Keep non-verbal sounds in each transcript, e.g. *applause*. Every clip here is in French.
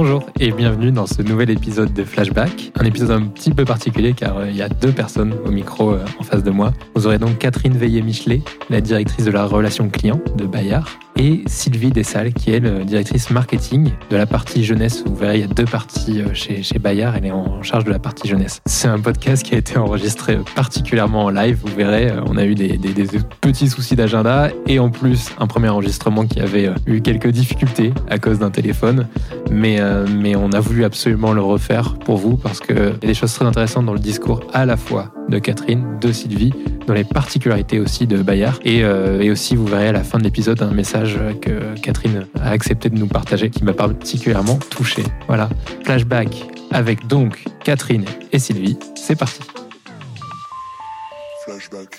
Bonjour et bienvenue dans ce nouvel épisode de Flashback. Un épisode un petit peu particulier car euh, il y a deux personnes au micro euh, en face de moi. Vous aurez donc Catherine Veillé-Michelet, la directrice de la relation client de Bayard, et Sylvie Dessalles, qui est la directrice marketing de la partie jeunesse. Vous verrez, il y a deux parties euh, chez, chez Bayard. Elle est en charge de la partie jeunesse. C'est un podcast qui a été enregistré particulièrement en live. Vous verrez, on a eu des, petits soucis d'agenda et en plus un premier enregistrement qui avait eu quelques difficultés à cause d'un téléphone. Mais, euh, mais on a voulu absolument le refaire pour vous parce qu'il y a des choses très intéressantes dans le discours à la fois de Catherine, de Sylvie, dans les particularités aussi de Bayard. Et, euh, et aussi, vous verrez à la fin de l'épisode un message que Catherine a accepté de nous partager qui m'a particulièrement touché. Voilà, flashback avec donc Catherine et Sylvie. C'est parti. Flashback.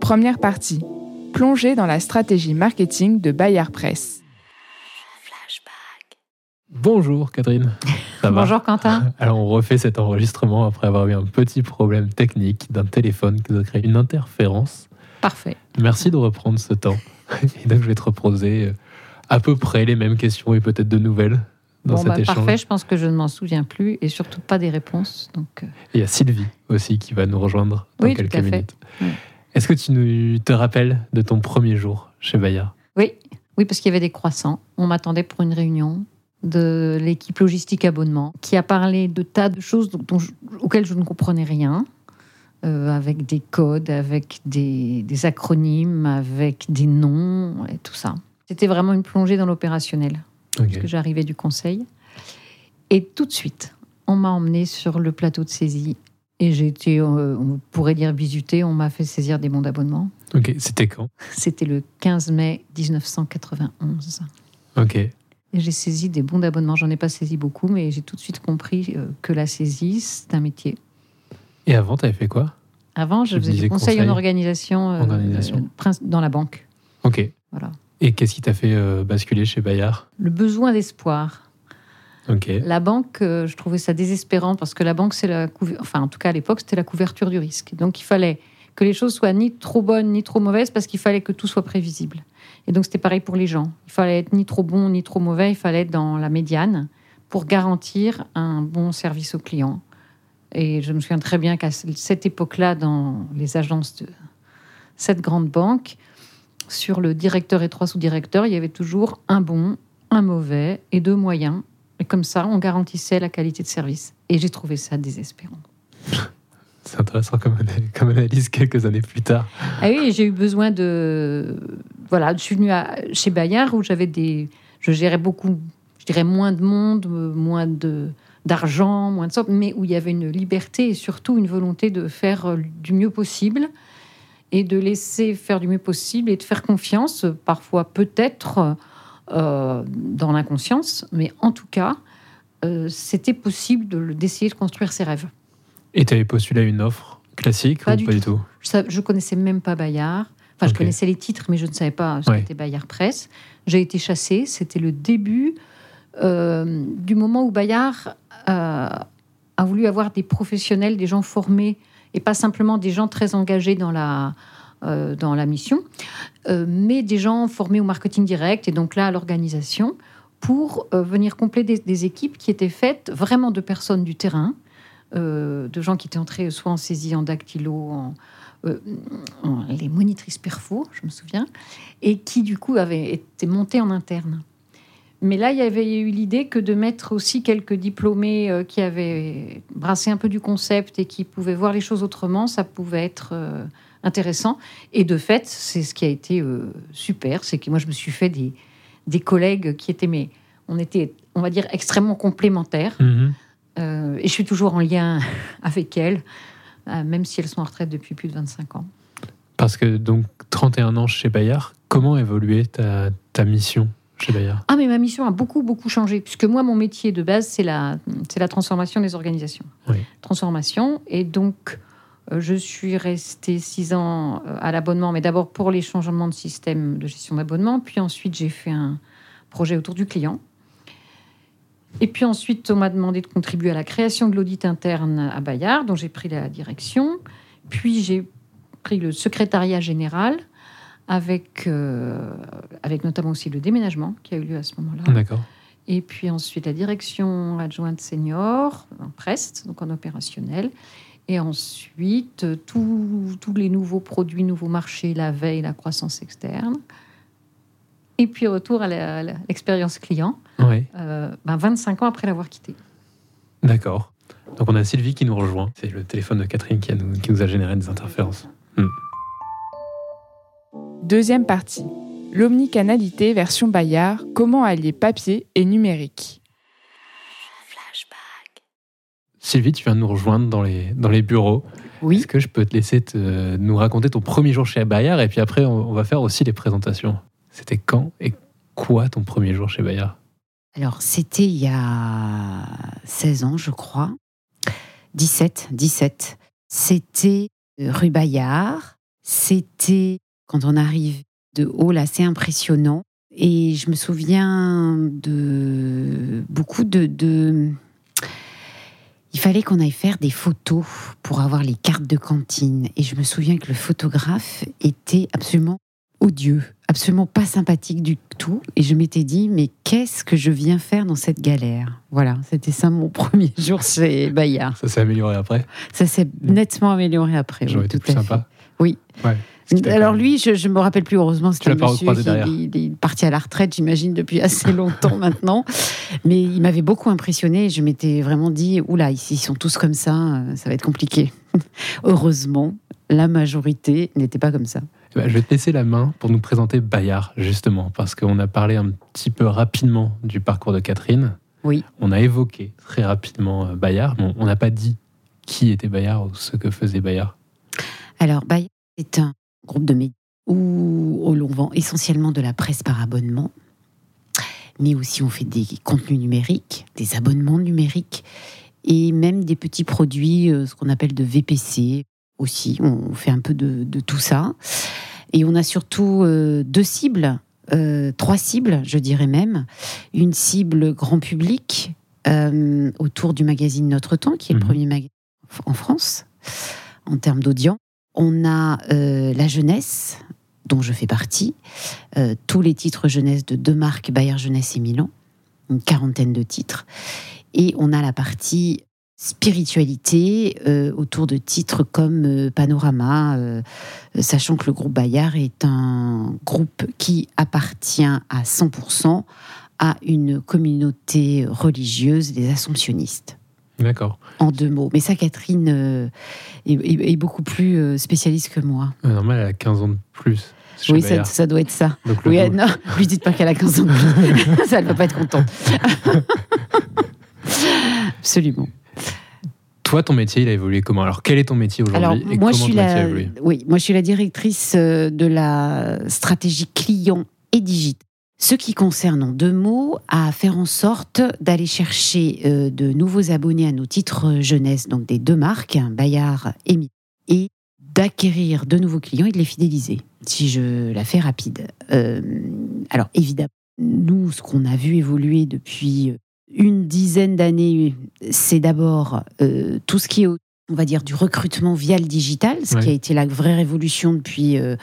Première partie. Plongée dans la stratégie marketing de Bayard Presse. Bonjour Catherine. Ça va Bonjour Quentin. *laughs* Alors on refait cet enregistrement après avoir eu un petit problème technique d'un téléphone qui nous a créé une interférence. Parfait. Merci de reprendre ce temps. *laughs* Et donc je vais te reposer euh, à peu près les mêmes questions et peut-être de nouvelles dans Bon, cet bah, échange. parfait, je pense que je ne m'en souviens plus et surtout pas des réponses. Donc, euh, Et il y a Sylvie aussi qui va nous rejoindre dans Oui, tout quelques à fait. minutes. Oui. Est-ce que tu nous, te rappelles de ton premier jour chez Bayard oui. oui, parce qu'il y avait des croissants. On m'attendait pour une réunion de l'équipe logistique abonnement qui a parlé de tas de choses dont- dont je- auxquelles je ne comprenais rien, euh, avec des codes, avec des, des acronymes, avec des noms et tout ça. C'était vraiment une plongée dans l'opérationnel. Ok. parce que j'arrivais du conseil. Et tout de suite, on m'a emmené sur le plateau de saisie. Et j'ai été, euh, on pourrait dire visité, on m'a fait saisir des bons d'abonnement. Ok, c'était quand? C'était le 15 mai 1991. Ok. J'ai saisi des bons d'abonnement. J'en ai pas saisi beaucoup, mais j'ai tout de suite compris euh, que la saisie, c'est un métier. Et avant, tu avais fait quoi? Avant, je Tu faisais du conseil conseil. en organisation, euh, Organisation. euh, dans la banque. Ok. Voilà. Et qu'est-ce qui t'a fait euh, basculer chez Bayard? Le besoin d'espoir. Ok. La banque, je trouvais ça désespérant parce que la banque, c'est la couver- enfin en tout cas à l'époque, c'était la couverture du risque. Donc il fallait que les choses soient ni trop bonnes ni trop mauvaises parce qu'il fallait que tout soit prévisible. Et donc c'était pareil pour les gens. Il fallait être ni trop bon ni trop mauvais, il fallait être dans la médiane pour garantir un bon service au client. Et je me souviens très bien qu'à cette époque-là, dans les agences de cette grande banque, sur le directeur et trois sous-directeurs, il y avait toujours un bon, un mauvais et deux moyens. Et comme ça, on garantissait la qualité de service. Et j'ai trouvé ça désespérant. C'est intéressant comme, ana- comme analyse quelques années plus tard. Ah oui, j'ai eu besoin de. Voilà, je suis venue à- chez Bayard où j'avais des. Je gérais beaucoup, je dirais moins de monde, euh, moins de d'argent, moins de ça, mais où il y avait une liberté et surtout une volonté de faire euh, du mieux possible et de laisser faire du mieux possible et de faire confiance, parfois peut-être euh, dans l'inconscience, mais en tout cas, c'était possible de le- d'essayer de construire ses rêves. Et tu avais postulé à une offre classique Pas ou du pas du tout. tout? Je, je connaissais même pas Bayard. Enfin, je connaissais les titres, mais je ne savais pas ce Ouais. qu'était Bayard Presse. J'ai été chassée. C'était le début euh, du moment où Bayard euh, a voulu avoir des professionnels, des gens formés, et pas simplement des gens très engagés dans la, euh, dans la mission, mais des gens formés au marketing direct, et donc là, à l'organisation, pour venir compléter des, des équipes qui étaient faites vraiment de personnes du terrain, de gens qui étaient entrés soit en saisie, en dactylo, en, euh, en- les monitrices perfo, je me souviens, et qui du coup avaient été montés en interne. Mais là, il y avait eu l'idée que de mettre aussi quelques diplômés euh, qui avaient brassé un peu du concept et qui pouvaient voir les choses autrement, ça pouvait être euh, intéressant. Et de fait, c'est ce qui a été euh, super, c'est que moi, je me suis fait des, des collègues qui étaient, mais on était, on va dire, extrêmement complémentaires. Mhm. Euh, et je suis toujours en lien *laughs* avec elles, euh, même si elles sont en retraite depuis plus de 25 ans. Parce que donc 31 ans chez Bayard, comment évoluait ta, ta mission chez Bayard? Ah, mais ma mission a beaucoup, beaucoup changé, puisque moi, mon métier de base, c'est la, c'est la transformation des organisations. Oui. Transformation. Et donc, euh, je suis restée six ans à l'abonnement, mais d'abord pour les changements de système de gestion d'abonnement. Puis ensuite, j'ai fait un projet autour du client. Et puis ensuite, on m'a demandé de contribuer à la création de l'audit interne à Bayard, dont j'ai pris la direction. Puis j'ai pris le secrétariat général avec, euh, avec notamment aussi le déménagement qui a eu lieu à ce moment-là. D'accord. Et puis ensuite la direction adjointe senior en Prest, donc en opérationnel. Et ensuite, euh, tous tous les nouveaux produits, nouveaux marchés, la veille, la croissance externe. Et puis retour à l'expérience client, Oui, euh, ben 25 ans après l'avoir quitté. d'accord. Donc on a Sylvie qui nous rejoint. C'est le téléphone de Catherine qui, a nous, qui nous a généré des interférences. Deuxième partie. L'omnicanalité version Bayard, comment allier papier et numérique? Sylvie, tu viens de nous rejoindre dans les, dans les bureaux. Oui. Est-ce que je peux te laisser te- nous raconter ton premier jour chez Bayard et puis après on, on va faire aussi les présentations? C'était quand et quoi ton premier jour chez Bayard Alors, c'était il y a 16 ans, je crois. 17, 17. C'était euh, rue Bayard. C'était, quand on arrive de haut, là, c'est impressionnant. Et je me souviens de beaucoup de... de- Il fallait qu'on aille faire des photos pour avoir les cartes de cantine. Et je me souviens que le photographe était absolument odieux, absolument pas sympathique du tout. Et je m'étais dit, mais qu'est-ce que je viens faire dans cette galère? Voilà, c'était ça mon *laughs* premier jour chez Bayard. Ça s'est amélioré après? Ça s'est nettement amélioré après. oui, J'aurais été tout plus à fait. sympa. Oui. Ouais. Alors lui, je, je me rappelle plus heureusement, c'était un monsieur qui il est parti à la retraite, j'imagine, depuis assez longtemps *laughs* maintenant. Mais il m'avait beaucoup impressionné. Je m'étais vraiment dit, oula, ici ils sont tous comme ça, euh, ça va être compliqué. *laughs* Heureusement, la majorité n'était pas comme ça. Ben, je vais te laisser la main pour nous présenter Bayard, justement, parce qu'on a parlé un petit peu rapidement du parcours de Catherine. Oui. On a évoqué très rapidement euh, Bayard, mais on- n'a pas dit qui était Bayard ou ce que faisait Bayard. Alors, Bayard est un groupe de médias où où l'on vend essentiellement de la presse par abonnement, mais aussi on fait des contenus numériques, des abonnements numériques et même des petits produits, euh, ce qu'on appelle de VPC aussi. On fait un peu de, de tout ça. Et on a surtout euh, deux cibles, euh, trois cibles, je dirais même. Une cible grand public euh, autour du magazine Notre Temps, qui est Mhm. le premier magazine en France en termes d'audience. On a la jeunesse, dont je fais partie, tous les titres jeunesse de deux marques, Bayard Jeunesse et Milan, une quarantaine de titres. Et on a la partie spiritualité euh, autour de titres comme euh, Panorama, euh, sachant que le groupe Bayard est un groupe qui appartient à 100% à une communauté religieuse, les assomptionnistes D'accord. en deux mots. Mais ça, Catherine est, est- est beaucoup plus spécialiste que moi. Euh, Normal, elle a 15 ans de plus. oui, ça, doit être ça. Donc, Oui, euh, non, lui dites pas qu'elle a 15 ans de plus. *laughs* ça, elle va pas être contente. *laughs* Absolument. Toi, ton métier, il a évolué comment? Alors, quel est ton métier aujourd'hui et moi, je comment suis ton métier a la, évolué? Oui, moi, je suis la directrice euh, de la stratégie client et digital. Ce qui concerne en deux mots à faire en sorte d'aller chercher euh, de nouveaux abonnés à nos titres jeunesse, donc des deux marques, hein, Bayard et Mi, et d'acquérir de nouveaux clients et de les fidéliser, si je la fais rapide. Euh, alors évidemment, nous, ce qu'on a vu évoluer depuis une dizaine d'années, c'est d'abord euh, tout ce qui est, on va dire, du recrutement via le digital, ce Ouais. qui a été la vraie révolution depuis euh,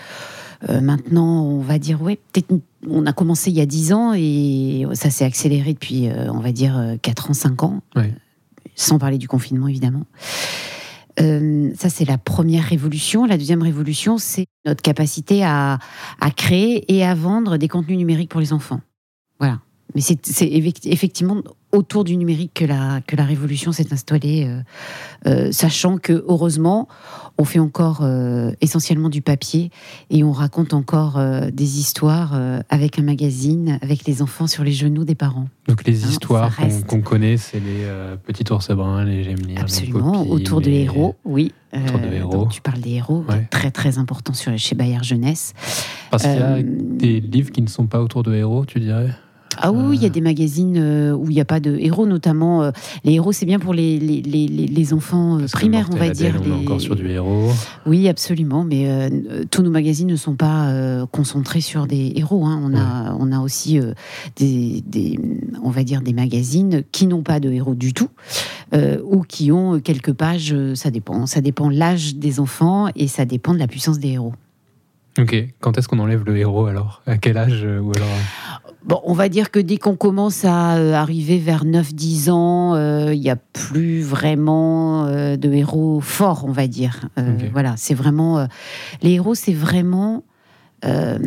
euh, maintenant, on va dire, ouais, peut-être on a commencé il y a 10 ans et ça s'est accéléré depuis, on va dire, euh, 4 ans, 5 ans, Ouais. sans parler du confinement, évidemment. Euh, ça, c'est la première révolution. La deuxième révolution, c'est notre capacité à, à créer et à vendre des contenus numériques pour les enfants. Mais c'est c'est effect- effectivement autour du numérique que la, que la révolution s'est installée, euh, euh, sachant que, heureusement, on fait encore euh, essentiellement du papier et on raconte encore des histoires avec un magazine, avec les enfants sur les genoux des parents. Donc, les Hein, histoires qu'on connaît, c'est les petits ours bruns, les gemmelines, Absolument, les autour de les- héros, oui. Autour de héros. donc tu parles des héros, Ouais. très très important sur, chez Bayard Jeunesse. Parce qu'il y a des livres qui ne sont pas autour de héros, tu dirais? Ah oui, il y a Euh. des magazines euh, où il n'y a pas de héros, notamment. euh, les héros, c'est bien pour les, les, les, enfants Parce primaires, on va dire. On est encore sur du héros. Oui, absolument. Mais euh, tous nos magazines ne sont pas euh, concentrés sur des héros. hein. On, a, on a aussi des, des, on va dire, des magazines qui n'ont pas de héros du tout, ou qui ont quelques pages. Ça dépend. Ça dépend l'âge des enfants et ça dépend de la puissance des héros. Ok. Quand est-ce qu'on enlève le héros alors? À quel âge ou alors Bon, on va dire que dès qu'on commence à euh, arriver vers 9-10 ans, euh, il n'y a plus vraiment euh, de héros forts, on va dire. Euh. Voilà, c'est vraiment. euh, les héros, c'est vraiment euh,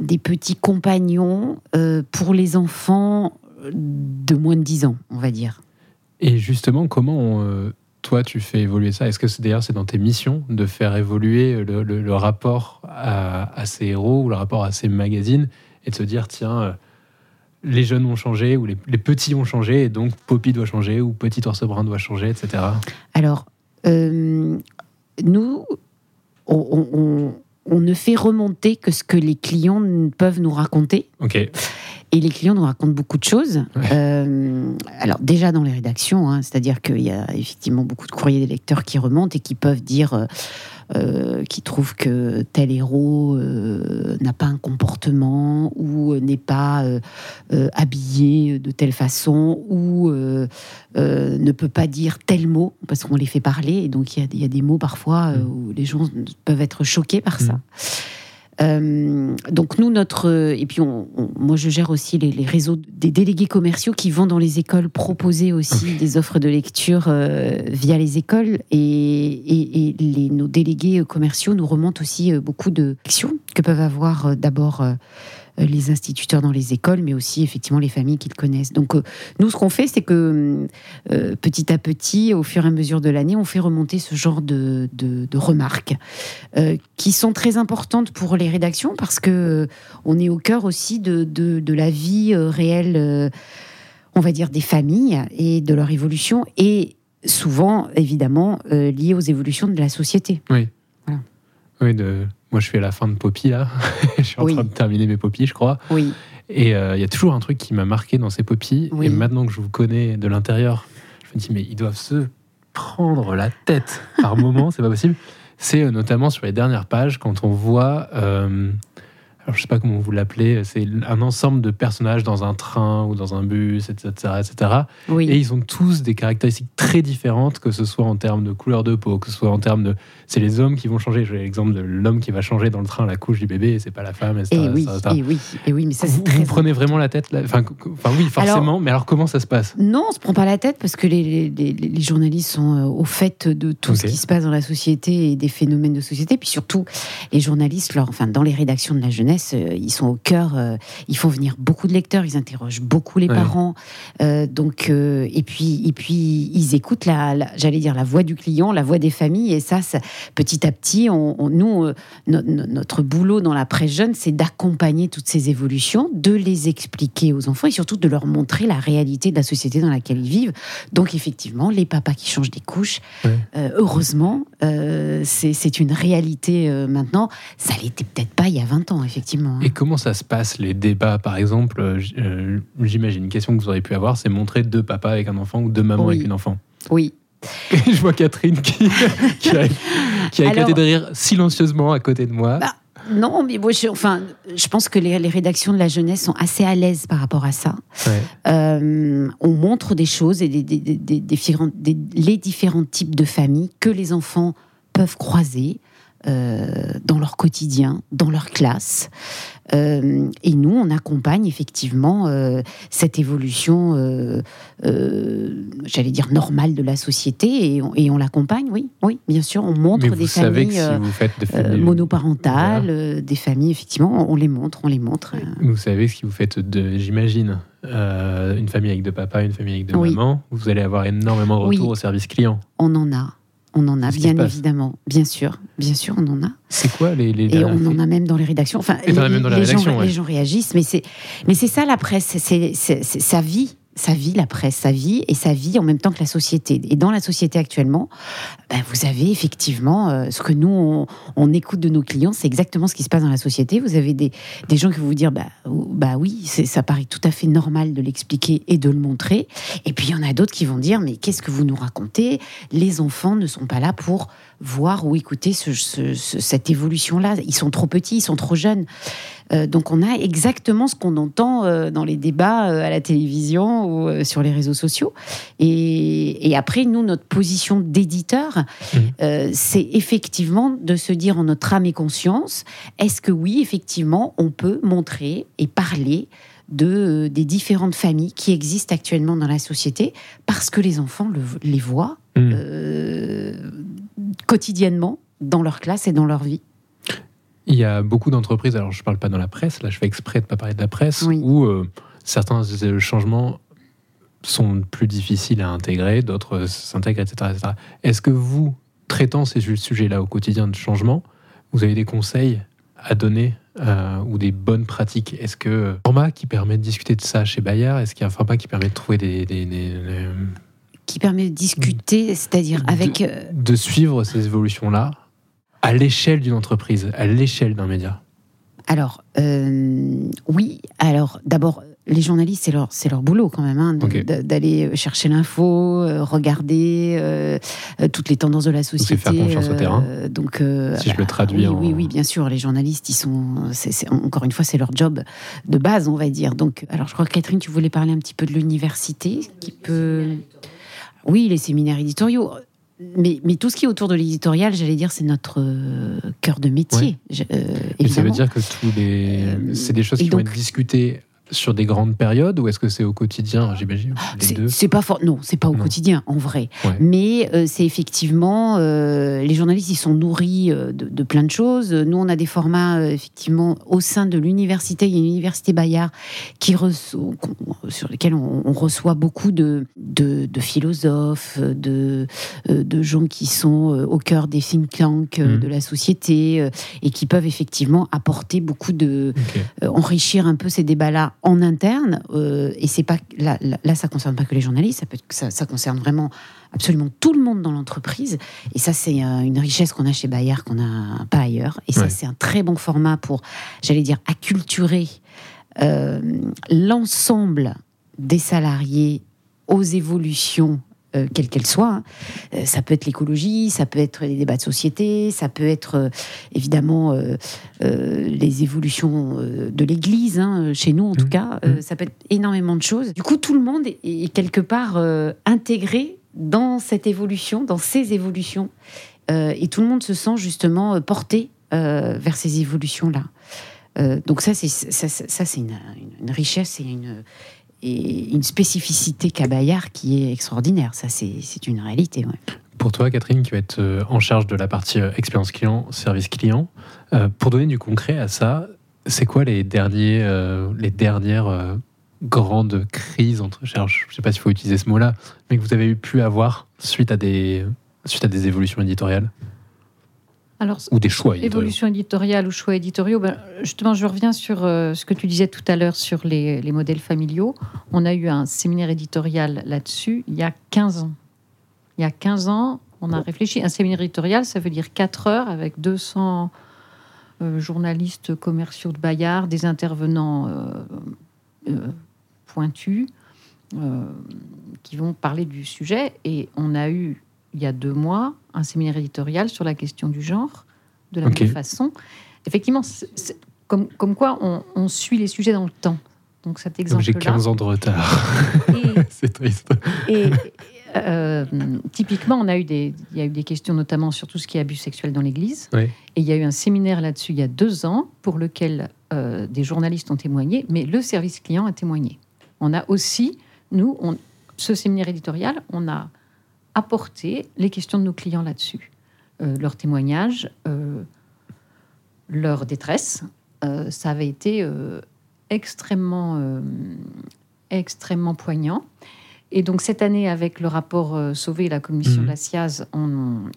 des petits compagnons euh, pour les enfants de moins de 10 ans, on va dire. Et justement, comment on, euh, toi tu fais évoluer ça Est-ce que c'est d'ailleurs c'est dans tes missions de faire évoluer le, le- le rapport à, à ces héros ou le rapport à ces magazines et de se dire tiens euh, les jeunes ont changé ou les, les petits ont changé et donc Poppy doit changer ou Petit Ours Brun doit changer, etc. Alors, euh, nous, on, on- ne fait remonter que ce que les clients peuvent nous raconter. Ok. Et les clients nous racontent beaucoup de choses. Ouais. Euh, alors déjà dans les rédactions, hein, c'est-à-dire qu'il y a effectivement beaucoup de courriers des lecteurs qui remontent et qui peuvent dire euh, euh, qui trouvent que tel héros euh, n'a pas un comportement ou n'est pas habillé de telle façon ou ne peut pas dire tel mot parce qu'on les fait parler et donc il y a, il y a des mots parfois Mm. où les gens peuvent être choqués par ça. Euh, donc nous, notre et puis on, on- moi je gère aussi les, les réseaux des délégués commerciaux qui vont dans les écoles proposer aussi des offres de lecture euh, via les écoles. Et, et- et les, nos délégués commerciaux nous remontent aussi euh, beaucoup de actions que peuvent avoir d'abord les instituteurs dans les écoles, mais aussi effectivement les familles qu'ils connaissent. Donc euh, nous, ce qu'on fait, c'est que euh, petit à petit, au fur et à mesure de l'année, on fait remonter ce genre de, de- de remarques euh, qui sont très importantes pour les rédactions parce que euh, on est au cœur aussi de, de- la vie euh, réelle, euh, on va dire, des familles et de leur évolution et souvent, évidemment, euh, liées aux évolutions de la société. Oui, de... moi je suis à la fin de Poppy là. *laughs* je suis en Oui. train de terminer mes Poppy, je crois. Oui, Et euh, il y a toujours un truc qui m'a marqué dans ces Poppy. Oui. Et maintenant que je vous connais de l'intérieur, je me dis, mais ils doivent se prendre la tête par *laughs* moment, c'est pas possible. C'est euh, notamment sur les dernières pages, quand on voit, euh, alors je sais pas comment vous l'appelez, c'est un ensemble de personnages dans un train ou dans un bus, etc. etc. oui. Et ils ont tous des caractéristiques très différentes, que ce soit en termes de couleur de peau, que ce soit en termes de. C'est les hommes qui vont changer. J'ai l'exemple de l'homme qui va changer dans le train la couche du bébé, et c'est pas la femme, etc. Et oui, etc. et oui, et oui, mais ça vous, c'est très vous prenez vraiment la tête là enfin, enfin, oui, forcément, mais alors comment ça se passe? Non, on se prend pas la tête parce que les, les- les- les journalistes sont euh, au fait de tout ce qui se passe dans la société et des phénomènes de société. Puis surtout, les journalistes, leur, enfin, dans les rédactions de la jeunesse, euh, ils sont au cœur. euh, ils font venir beaucoup de lecteurs, ils interrogent beaucoup les Ouais. parents. Euh, donc, et puis, et puis, ils écoutent la, la- j'allais dire la voix du client, la voix des familles. Et ça, ça- petit à petit, on, on- nous, no- no- notre boulot dans la presse jeune, c'est d'accompagner toutes ces évolutions, de les expliquer aux enfants et surtout de leur montrer la réalité de la société dans laquelle ils vivent. Donc effectivement, les papas qui changent des couches, Ouais. euh, heureusement, euh, c'est c'est une réalité euh, maintenant. Ça l'était peut-être pas il y a 20 ans, effectivement. Et comment ça se passe, les débats, par exemple euh, euh, J'imagine, une question que vous auriez pu avoir, c'est montrer deux papas avec un enfant ou deux mamans Oui. avec une enfant. Oui. Et *laughs* je vois Catherine qui, qui a, qui a éclaté de rire silencieusement à côté de moi. Bah, Non, mais moi, je, enfin, je pense que les, les rédactions de la jeunesse sont assez à l'aise par rapport à ça. Ouais. Euh, on montre des choses et des, des- des- des différents- des- les différents types de familles que les enfants peuvent croiser dans leur quotidien, dans leur classe. Euh, et nous, on accompagne effectivement euh, cette évolution, euh, euh, j'allais dire normale de la société, et on, l'accompagne, oui, oui, bien sûr. On montre des familles si euh, des euh, familles- monoparentales, euh, des familles, effectivement, on les montre, on les montre. euh. Vous savez ce que vous faites j'imagine, euh, une famille avec deux papas, une famille avec deux Oui. mamans. Vous allez avoir énormément de retours Oui. au service client. On en a. On en a, bien évidemment. Bien sûr, bien sûr, on en a. C'est quoi les, les Et on en a même dans les rédactions. Enfin, les, rédaction, gens, ouais. les gens réagissent, mais c'est, mais c'est ça la presse. C'est sa vie, sa vie, la presse, sa vie et sa vie en même temps que la société. Et dans la société actuellement, ben, vous avez effectivement euh, ce que nous on, écoute de nos clients, c'est exactement ce qui se passe dans la société. Vous avez des, des gens qui vont vous dire, bah, bah oui, ça paraît tout à fait normal de l'expliquer et de le montrer. Et puis il y en a d'autres qui vont dire, mais qu'est-ce que vous nous racontez? Les enfants ne sont pas là pour voir ou écouter cette évolution-là. Ils sont trop petits, ils sont trop jeunes. Euh, donc on a exactement ce qu'on entend euh, dans les débats à la télévision ou sur les réseaux sociaux. Et, après, nous, notre position d'éditeur, mmh. c'est effectivement de se dire en notre âme et conscience, est-ce que oui, effectivement, on peut montrer et parler de, des différentes familles qui existent actuellement dans la société parce que les enfants les voient mmh. quotidiennement dans leur classe et dans leur vie? Il y a beaucoup d'entreprises, alors je ne parle pas dans la presse, là je fais exprès de ne pas parler de la presse, où euh, certains changements sont plus difficiles à intégrer, d'autres s'intègrent, etc. Est-ce que vous, traitant ces sujets-là au quotidien de changement, vous avez des conseils à donner euh, ou des bonnes pratiques? Est-ce que un format qui permet de discuter de ça chez Bayard Est-ce qu'il y a un format qui permet de trouver des, qui permet de discuter, c'est-à-dire avec... Euh, de suivre ces évolutions-là à l'échelle d'une entreprise, à l'échelle d'un média? Alors, euh, oui. Alors, d'abord, les journalistes, c'est leur, c'est leur boulot quand même, hein, d'aller chercher l'info, euh, regarder euh, toutes les tendances de la société. faire confiance au terrain. Donc, si je le traduis oui, oui, oui, bien sûr. Les journalistes, ils sont, encore une fois, c'est leur job de base, on va dire. Donc, alors, je crois que Catherine, tu voulais parler un petit peu de l'université, qui peut. Oui, les séminaires éditoriaux mais, mais, tout ce qui est autour de l'éditorial, j'allais dire, c'est notre euh, cœur de métier. Euh, ça veut dire que tous les... Euh, c'est des choses qui vont être discutées sur des grandes périodes ou est-ce que c'est au quotidien, j'imagine C'est pas fort. Non, c'est pas au quotidien en vrai. Mais euh, c'est effectivement euh, les journalistes ils sont nourris euh, de, plein de choses. Nous on a des formats effectivement au sein de l'université. Il y a une université Bayard qui sur lesquels on, reçoit beaucoup de, de, philosophes, de, de gens qui sont au cœur des think tanks mmh. de la société et qui peuvent effectivement apporter beaucoup de enrichir un peu ces débats là en interne, euh, et c'est pas là, là, ça concerne pas que les journalistes, ça, peut, ça, ça concerne vraiment absolument tout le monde dans l'entreprise. Et ça, c'est euh, une richesse qu'on a chez Bayer qu'on n'a pas ailleurs. Et ça, c'est un très bon format pour, j'allais dire, acculturer euh, l'ensemble des salariés aux évolutions euh, quelle qu'elle soit. Hein. Euh, ça peut être l'écologie, ça peut être les débats de société, ça peut être euh, évidemment les évolutions de l'Église, hein, chez nous en tout mmh. cas. Mmh. ça peut être énormément de choses. Du coup, tout le monde est, quelque part intégré dans cette évolution, dans ces évolutions. et tout le monde se sent justement porté vers ces évolutions-là. donc ça, c'est ça, c'est une, une, richesse et une, une spécificité qu'a Bayard qui est extraordinaire. Ça, c'est une réalité. Pour toi, Catherine, qui va être euh, en charge de la partie euh, expérience client, service client, euh, pour donner du concret à ça, c'est quoi les, derniers, les dernières grandes crises entre, je ne sais pas s'il faut utiliser ce mot-là, mais que vous avez pu avoir suite à des, suite à des évolutions éditoriales? Alors, ou des choix éditoriaux. Évolution éditoriale ou choix éditoriaux. Ben, justement, je reviens sur euh, ce que tu disais tout à l'heure sur les, modèles familiaux. On a eu un séminaire éditorial là-dessus il y a 15 ans. Il y a 15 ans, on a réfléchi. Un séminaire éditorial, ça veut dire 4 heures avec 200 euh, journalistes commerciaux de Bayard, des intervenants euh, pointus qui vont parler du sujet. Et on a eu il y a deux mois un séminaire éditorial sur la question du genre, de la même façon. Effectivement, comme, comme quoi on, suit les sujets dans le temps. Donc cet exemple J'ai 15 ans de retard. *laughs* C'est triste. Et euh, typiquement, on a eu des, il y a eu des questions notamment sur tout ce qui est abus sexuel dans l'Église. Et il y a eu un séminaire là-dessus il y a deux ans pour lequel euh, des journalistes ont témoigné, mais le service client a témoigné. On a aussi, nous, on, ce séminaire éditorial, on a apporter les questions de nos clients là-dessus, euh, leurs témoignages, euh, leur détresse. Euh, ça avait été extrêmement, extrêmement poignant. Et donc cette année, avec le rapport Sauvé et la commission de la SIAZ, on,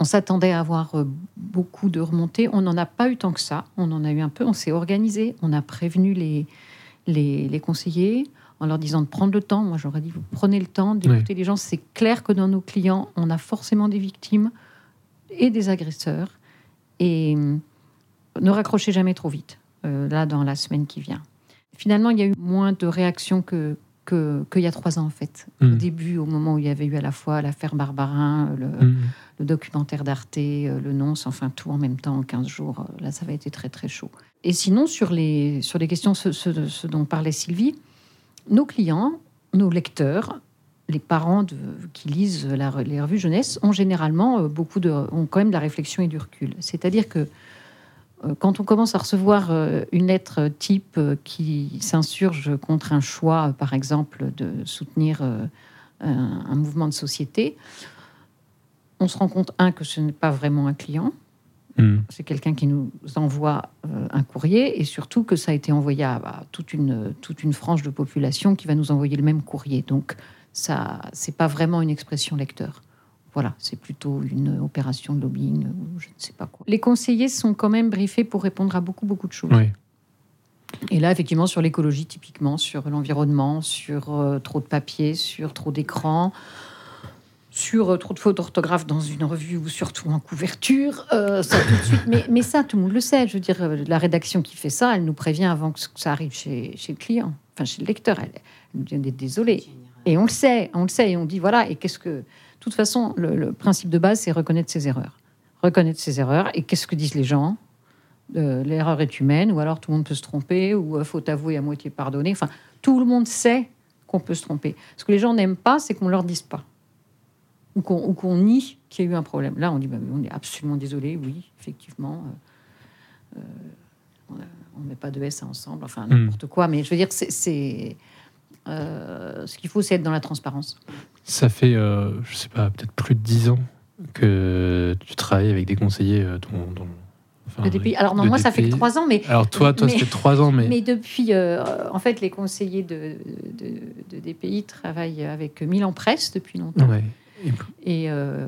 on s'attendait à avoir beaucoup de remontées. On n'en a pas eu tant que ça. On en a eu un peu. On s'est organisé. On a prévenu les, les, les conseillers en leur disant de prendre le temps. Moi, j'aurais dit, vous prenez le temps d'écouter les gens. C'est clair que dans nos clients, on a forcément des victimes et des agresseurs. Et hum, ne raccrochez jamais trop vite, euh, là, dans la semaine qui vient. Finalement, il y a eu moins de réactions que qu'il y a trois ans, en fait. Au début, au moment où il y avait eu à la fois l'affaire Barbarin, le, Mm. le documentaire d'Arte, euh, le nonce, enfin tout en même temps, en 15 jours, euh, là, ça va être très, très chaud. Et sinon, sur les, sur les questions, ce, ce- ce dont parlait Sylvie, nos clients, nos lecteurs, les parents qui lisent les revues jeunesse ont généralement euh, beaucoup de, ont quand même de la réflexion et du recul. C'est-à-dire que euh, quand on commence à recevoir euh, une lettre type qui s'insurge contre un choix, par exemple, de soutenir un mouvement de société, on se rend compte, un, que ce n'est pas vraiment un client, Mm. c'est quelqu'un qui nous envoie euh, un courrier, et surtout que ça a été envoyé à, à toute, une, toute une frange de population qui va nous envoyer le même courrier. Donc, ça, c'est pas vraiment une expression lecteur. Voilà, c'est plutôt une opération de lobbying ou je ne sais pas quoi. Les conseillers sont quand même briefés pour répondre à beaucoup, beaucoup de choses. Oui. Et là, effectivement, sur l'écologie, typiquement, sur l'environnement, sur euh, trop de papier, sur trop d'écran, sur euh, trop de fautes d'orthographe dans une revue ou surtout en couverture, euh. Mais, ça, tout le monde le sait. Je veux dire, euh, la rédaction qui fait ça, elle nous prévient avant que ça arrive chez, le client, enfin chez le lecteur. Elle, nous dit d'être désolée. Et on le sait, on le sait, et on dit voilà. Et qu'est-ce que, de toute façon, le, principe de base, c'est reconnaître ses erreurs, reconnaître ses erreurs. Et qu'est-ce que disent les gens? L'erreur est humaine, ou alors tout le monde peut se tromper, ou euh, faut avouer à moitié pardonner. Enfin, tout le monde sait qu'on peut se tromper. Ce que les gens n'aiment pas, c'est qu'on leur dise pas, ou qu'on nie qu'il y a eu un problème. Là, on dit bah, on est absolument désolé, oui, effectivement. euh, euh, on ne met pas de S ensemble, enfin n'importe quoi. Mais je veux dire, c'est- euh, ce qu'il faut, c'est être dans la transparence. Ça fait, euh, je sais pas, peut-être plus de dix ans que tu travailles avec des conseillers dont, dont- enfin, DPI. Alors non, moi, ça fait que trois ans, mais Alors toi, toi, fait trois ans, mais, Mais depuis, euh, en fait, les conseillers de, de, de DPI travaillent avec Milan Presse depuis longtemps. Ouais. Et- euh,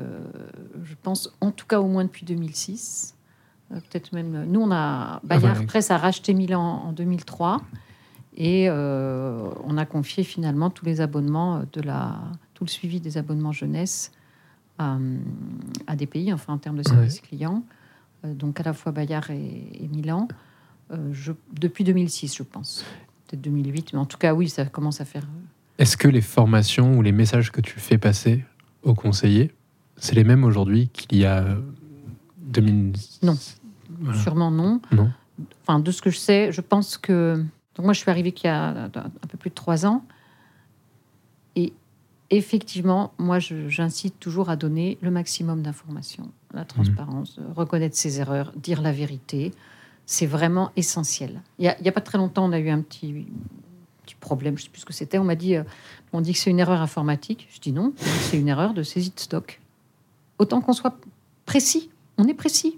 je pense, en tout cas, au moins depuis 2006. Euh, Peut-être même. Nous, on a. Bayard ouais. Presse a racheté Milan en 2003. Et euh, on a confié finalement tous les abonnements de la. Tout le suivi des abonnements jeunesse à, à DPI, enfin en termes de service client. Euh, donc à la fois Bayard et, et Milan. Euh, je, depuis 2006, je pense. Peut-être 2008, mais en tout cas, oui, ça commence à faire. Est-ce que les formations ou les messages que tu fais passer aux conseillers, c'est les mêmes aujourd'hui qu'il y a euh, 2000 Non. Voilà. Sûrement non. Non. Enfin, de ce que je sais, je pense que. Donc, moi, je suis arrivée qu'il y a un peu plus de trois ans. Et effectivement, moi, j'incite toujours à donner le maximum d'informations, la transparence, euh, reconnaître ses erreurs, dire la vérité. C'est vraiment essentiel. Il n'y a, pas très longtemps, on a eu un petit, petit problème, je ne sais plus ce que c'était. On m'a dit, euh, on dit que c'est une erreur informatique. Je dis non, c'est une erreur de saisie de stock. Autant qu'on soit précis, on est précis.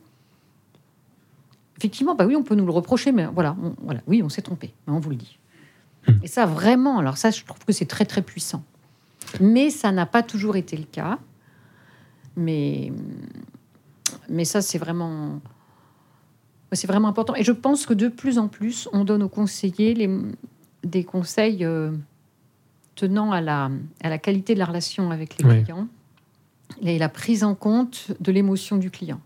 Effectivement, bah oui, on peut nous le reprocher, mais voilà, on- voilà oui, on s'est trompé, mais on vous le dit. Hmm. Et ça, vraiment, alors ça, je trouve que c'est très, très puissant. Mais ça n'a pas toujours été le cas. Mais, mais ça, c'est vraiment, c'est vraiment important. Et je pense que de plus en plus, on donne aux conseillers les, des conseils euh, tenant à la, à la qualité de la relation avec les Oui. clients et la prise en compte de l'émotion du client.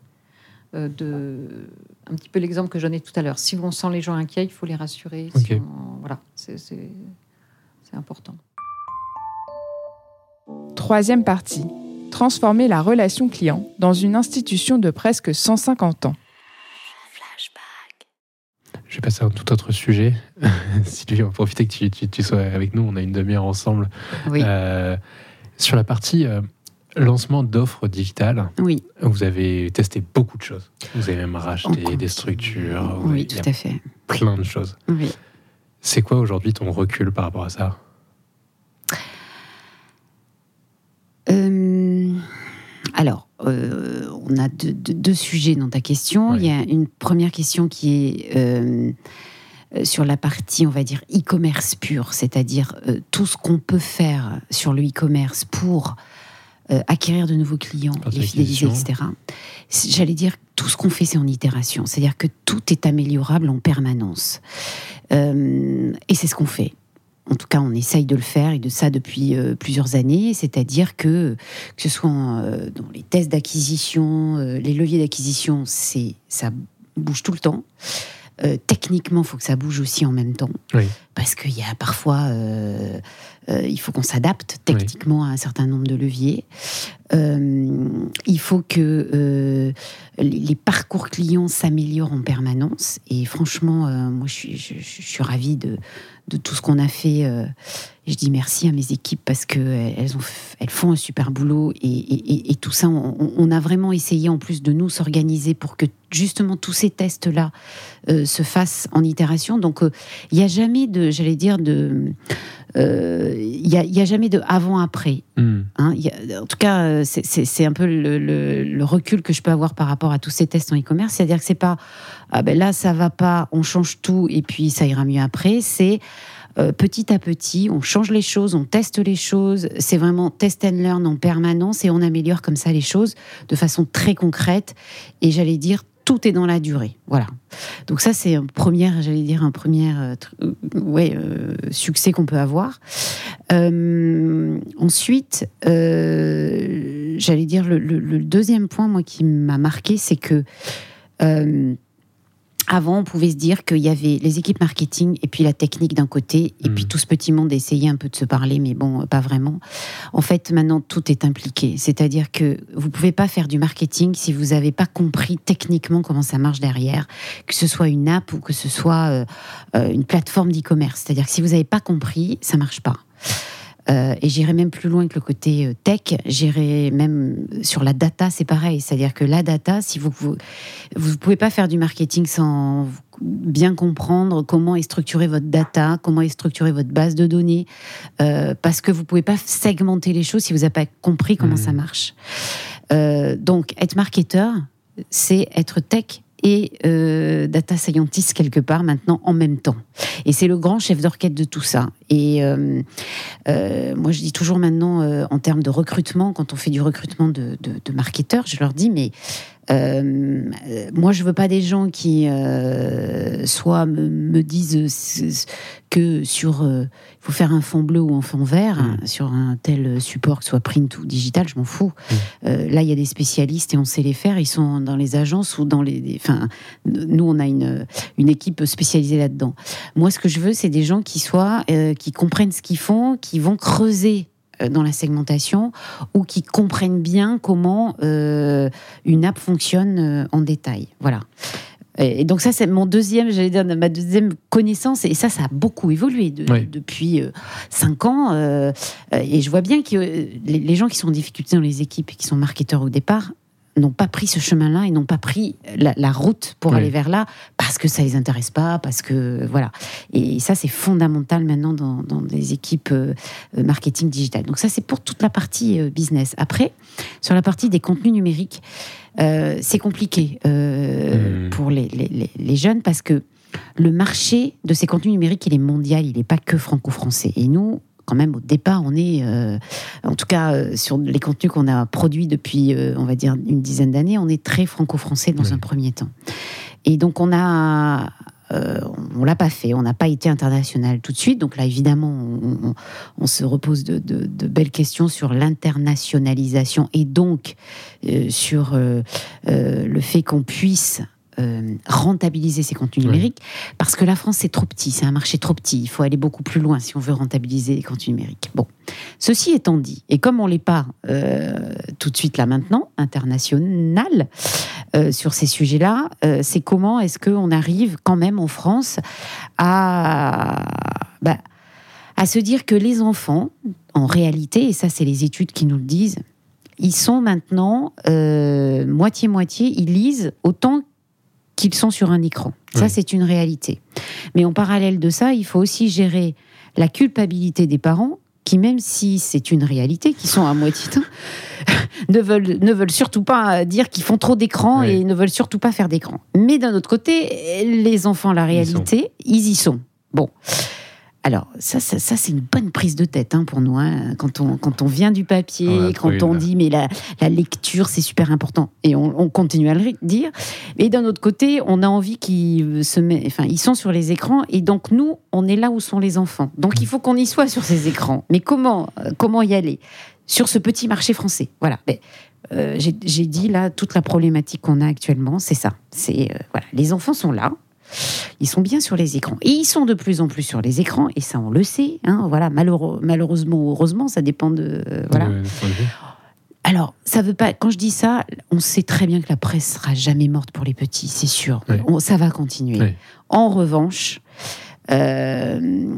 Euh, de, un petit peu l'exemple que j'en ai tout à l'heure. Si on sent les gens inquiets, il faut les rassurer. Si Ok. on- voilà, c'est important. Troisième partie. Transformer la relation client dans une institution de presque 150 ans. Je vais passer à un tout autre sujet. Sylvie, on va profiter que tu, tu- tu sois avec nous. On a une demi-heure ensemble. Oui, Euh, sur la partie euh, lancement d'offres digitales, oui, vous avez testé beaucoup de choses. Vous avez même racheté des structures. oui, tout à fait. plein de choses. Oui. C'est quoi aujourd'hui ton recul par rapport à ça? Euh, alors, on a deux, deux- deux sujets dans ta question. Il y a une première question qui est euh, sur la partie, on va dire, e-commerce pur, c'est-à-dire euh, tout ce qu'on peut faire sur le e-commerce pour euh, acquérir de nouveaux clients, les fidéliser, etc. J'allais dire, tout ce qu'on fait, c'est en itération. C'est-à-dire que tout est améliorable en permanence. Et c'est ce qu'on fait. En tout cas, on essaye de le faire et de ça depuis euh, plusieurs années. C'est-à-dire que, que ce soit euh, dans les tests d'acquisition, euh, les leviers d'acquisition, ça bouge tout le temps. Euh, techniquement, il faut que ça bouge aussi en même temps. Oui. parce qu'il y a parfois, euh, euh, il faut qu'on s'adapte techniquement à un certain nombre de leviers. Il faut que les parcours clients s'améliorent en permanence. Et franchement, moi, je suis, je, je suis ravie de, de tout ce qu'on a fait. Euh, et je dis merci à mes équipes parce que elles, ont, f- elles font un super boulot et, et- et- et tout ça, on, on a vraiment essayé en plus de nous s'organiser pour que justement tous ces tests-là euh, se fassent en itération. Donc euh, il n'y a jamais de, j'allais dire, de, euh, il y a, jamais de avant-après. Hmm. Hein, en tout cas, euh, c'est- un peu le, le- le recul que je peux avoir par rapport à tous ces tests en e-commerce. C'est-à-dire que c'est pas ah ben là ça va pas, on change tout et puis ça ira mieux après. C'est euh, petit à petit, on change les choses, on teste les choses. C'est vraiment test and learn en permanence et on améliore comme ça les choses de façon très concrète. Et j'allais dire tout est dans la durée. Voilà. Donc ça c'est un premier, j'allais dire un premier, euh, euh, succès qu'on peut avoir. Ensuite, j'allais dire le, le- deuxième point, moi, qui m'a marqué, c'est que avant, on pouvait se dire qu'il y avait les équipes marketing et puis la technique d'un côté, et Mhm. puis tout ce petit monde essayait un peu de se parler, mais bon, pas vraiment. En fait, maintenant, tout est impliqué. C'est-à-dire que vous pouvez pas faire du marketing si vous n'avez pas compris techniquement comment ça marche derrière, que ce soit une app ou que ce soit euh, euh, une plateforme d'e-commerce. C'est-à-dire que si vous n'avez pas compris, ça marche pas. Euh, et j'irai même plus loin que le côté euh, tech, j'irai même sur la data, c'est pareil. C'est-à-dire que la data, si vous vous, vous pouvez pas faire du marketing sans bien comprendre comment est structurée votre data, comment est structurée votre base de données, euh, parce que vous pouvez pas segmenter les choses si vous n'avez pas compris comment Mhm. ça marche. Euh, donc, être marketeur, c'est être tech et euh, data scientist quelque part maintenant en même temps. Et c'est le grand chef d'orchestre de tout ça. Et euh, euh, moi, je dis toujours maintenant, euh, en termes de recrutement, quand on fait du recrutement de, de, de marketeurs, je leur dis, mais euh, euh, moi, je veux pas des gens qui euh, soit me, me disent euh, que sur il faut faire un fond bleu ou un fond vert Mm. hein, sur un tel support, que ce soit print ou digital, je m'en fous. Euh, là, il y a des spécialistes et on sait les faire. Ils sont dans les agences ou dans les. Enfin, nous, on a une, une équipe spécialisée là-dedans. Moi, ce que je veux, c'est des gens qui soient, qui comprennent ce qu'ils font, qui vont creuser dans la segmentation ou qui comprennent bien comment euh, une app fonctionne euh, en détail. Voilà. Et donc ça, c'est mon deuxième, j'allais dire, ma deuxième connaissance. Et ça, ça a beaucoup évolué de- Oui. depuis euh, cinq ans. euh, euh, et je vois bien que euh, les, les gens qui sont en difficulté dans les équipes et qui sont marketeurs au départ n'ont pas pris ce chemin-là et n'ont pas pris la, la route pour Oui. aller vers là parce que ça les intéresse pas, parce que voilà. Et ça, c'est fondamental maintenant dans, dans des équipes euh, marketing digital. Donc ça, c'est pour toute la partie euh, business. Après, sur la partie des contenus numériques, euh, c'est compliqué Mhm. pour les- les jeunes parce que le marché de ces contenus numériques, il est mondial, il n'est pas que franco-français. Et nous, quand même, au départ, on est, euh, en tout cas, euh, sur les contenus qu'on a produits depuis, euh, on va dire, une dizaine d'années, on est très franco-français dans Oui. un premier temps. Et donc, on a. on l'a pas fait, on n'a pas été international tout de suite. Donc là, évidemment, on, on- on se repose de, de- de belles questions sur l'internationalisation et donc sur le fait qu'on puisse euh, rentabiliser ces contenus Oui. numériques, parce que la France, c'est trop petit, c'est un marché trop petit. Il faut aller beaucoup plus loin si on veut rentabiliser les contenus numériques. Bon, ceci étant dit, et comme on l'est pas euh, tout de suite là maintenant, international, euh, sur ces sujets-là, c'est comment est-ce qu'on arrive quand même en France à, bah, à se dire que les enfants, en réalité, et ça c'est les études qui nous le disent, ils sont maintenant moitié-moitié, ils lisent autant qu'ils sont sur un écran. Ça, Oui. c'est une réalité. Mais en parallèle de ça, il faut aussi gérer la culpabilité des parents qui, même si c'est une réalité, qui sont à moitié temps, *laughs* ne veulent, ne veulent surtout pas dire qu'ils font trop d'écran Oui. et ne veulent surtout pas faire d'écran. Mais d'un autre côté, les enfants, la Ils réalité, ils y sont. Bon. Alors, ça, ça, ça, c'est une bonne prise de tête hein, pour nous. hein. Quand, on, quand on vient du papier, quand on dit mais la, la lecture, c'est super important. Et on, on continue à le dire. Et d'un autre côté, on a envie qu'ils se mettent. Enfin, ils sont sur les écrans. Et donc, nous, on est là où sont les enfants. Donc, il faut qu'on y soit sur ces écrans. Mais comment, euh, comment y aller? Sur ce petit marché français. Voilà. Mais, euh, J'ai j'ai dit là, toute la problématique qu'on a actuellement, c'est ça. C'est euh, voilà, les enfants sont là. Ils sont bien sur les écrans. Et ils sont de plus en plus sur les écrans, et ça, on le sait. Hein, voilà, malheureux- malheureusement ou heureusement, ça dépend de. euh, voilà. Alors, ça veut pas. Quand je dis ça, on sait très bien que la presse sera jamais morte pour les petits, c'est sûr. Oui. On- ça va continuer. Oui. En revanche, euh,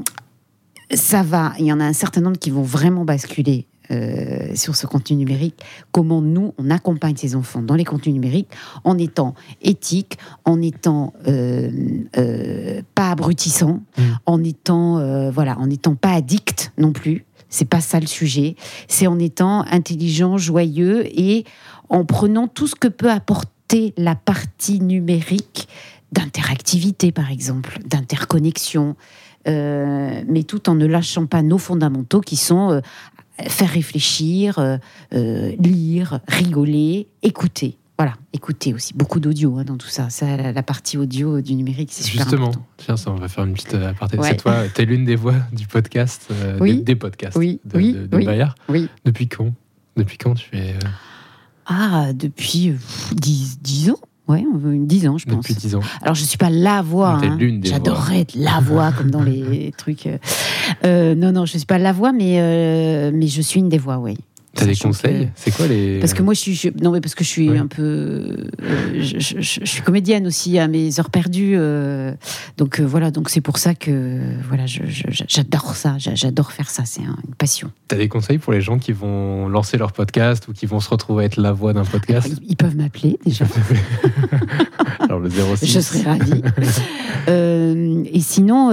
ça va. Il y en a un certain nombre qui vont vraiment basculer. Euh, sur ce contenu numérique, comment nous on accompagne ces enfants dans les contenus numériques en étant éthique, en étant euh, euh, pas abrutissant, Mm. en étant voilà, en étant pas addict non plus. C'est pas ça le sujet. C'est en étant intelligent, joyeux et en prenant tout ce que peut apporter la partie numérique d'interactivité, par exemple, d'interconnexion, euh, mais tout en ne lâchant pas nos fondamentaux qui sont euh, faire réfléchir, euh, euh, lire, rigoler, écouter. Voilà, écouter aussi. Beaucoup d'audio hein, dans tout ça. ça. la- La partie audio du numérique, c'est super Justement, important. tiens, ça, on va faire une petite euh, aparté. Ouais. C'est toi, t'es l'une des voix du podcast, euh, Oui. des, des podcasts Oui, de, oui, de. Bayard. Depuis quand? Depuis quand tu euh, Ah, depuis euh, pff, 10, 10 ans Ouais, une 10 ans, je pense. Depuis 10 ans. Alors, je suis pas la voix. Hein. J'adorerais être la voix, comme dans les *laughs* trucs. euh. Euh, non, non, je suis pas la voix, mais, euh, mais je suis une des voix, oui. T'as des conseils que- C'est quoi les. Parce que moi, je suis. je- non, mais parce que je suis Ouais. un peu. euh, je, je- je- je suis comédienne aussi à mes heures perdues. euh, donc euh, voilà, donc c'est pour ça que. Voilà, j'adore ça. j'a- J'adore faire ça. C'est un- une passion. T'as des conseils pour les gens qui vont lancer leur podcast ou qui vont se retrouver à être la voix d'un podcast? Ils, ils peuvent m'appeler déjà. *laughs* Alors le 06. Je serais ravie. Euh, et sinon,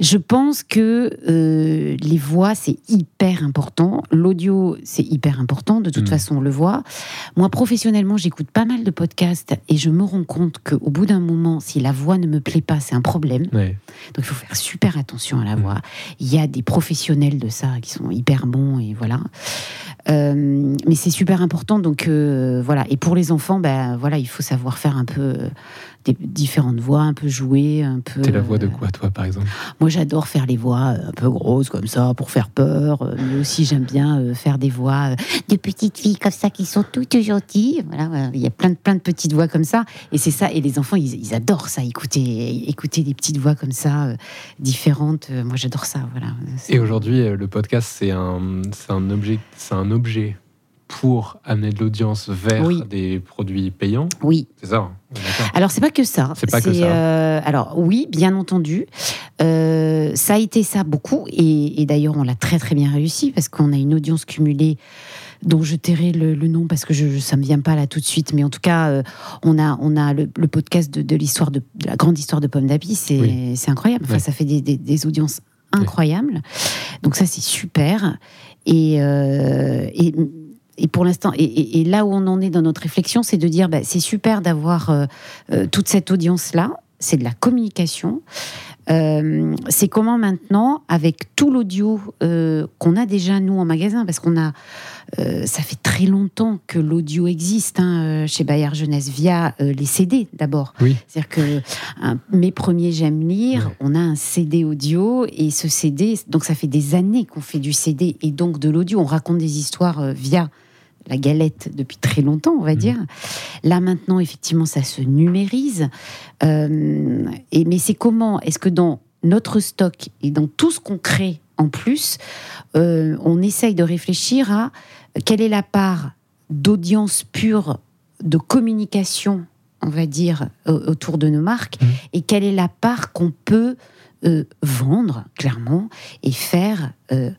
je pense que euh, les voix, c'est hyper important. L'audio, c'est hyper important. De toute Mm. façon, on le voit. Moi, professionnellement, j'écoute pas mal de podcasts et je me rends compte qu'au bout d'un moment, si la voix ne me plaît pas, c'est un problème. Ouais. Donc, il faut faire super attention à la Mm. voix. Il y a des professionnels de ça qui sont hyper bons et voilà. Euh, mais c'est super important. Donc, euh, voilà. Et pour les enfants, ben voilà, il faut savoir faire un peu des différentes voix, un peu jouer, un peu. T'es la voix de euh, quoi, toi, par exemple? Moi, j'adore faire les voix euh, un peu grosses comme ça pour faire peur. euh, Mais aussi, j'aime bien faire des voix de petites filles comme ça qui sont toutes gentilles. Voilà, voilà. il y a plein de plein de petites voix comme ça. Et c'est ça. Et les enfants, ils, ils adorent ça, écouter écouter des petites voix comme ça euh, différentes. Moi, j'adore ça. Voilà. Et aujourd'hui, le podcast, c'est un, c'est un objet, c'est un objet pour amener de l'audience vers Oui. des produits payants. Oui. C'est ça. hein. Alors c'est pas que ça. C'est pas que ça. euh, alors oui, bien entendu, Euh, ça a été ça beaucoup, et, et d'ailleurs on l'a très très bien réussi parce qu'on a une audience cumulée dont je tairai le, le nom parce que je, ça me vient pas là tout de suite, mais en tout cas euh, on a on a le, le podcast de, de l'histoire de, de la grande histoire de Pomme d'Api, c'est Oui. c'est incroyable. Enfin, ça fait des, des- des audiences incroyables, donc ça c'est super. Et, et et pour l'instant, et, là où on en est dans notre réflexion, c'est de dire, bah, c'est super d'avoir euh, euh, toute cette audience-là, c'est de la communication. Euh, c'est comment maintenant, avec tout l'audio euh, qu'on a déjà nous en magasin, parce qu'on a, euh, ça fait très longtemps que l'audio existe hein, chez Bayard Jeunesse via les CD d'abord. Oui. C'est-à-dire que un- mes premiers j'aime lire, Ouais. on a un CD audio et ce CD, donc ça fait des années qu'on fait du CD et donc de l'audio. On raconte des histoires via la galette depuis très longtemps, on va Mhm. dire. Là maintenant, effectivement, ça se numérise. Euh, et mais c'est comment? Est-ce que dans notre stock et dans tout ce qu'on crée en plus, euh, on essaye de réfléchir à quelle est la part d'audience pure, de communication, on va dire, au- autour de nos marques, Mhm. et quelle est la part qu'on peut euh, vendre, clairement, et faire euh,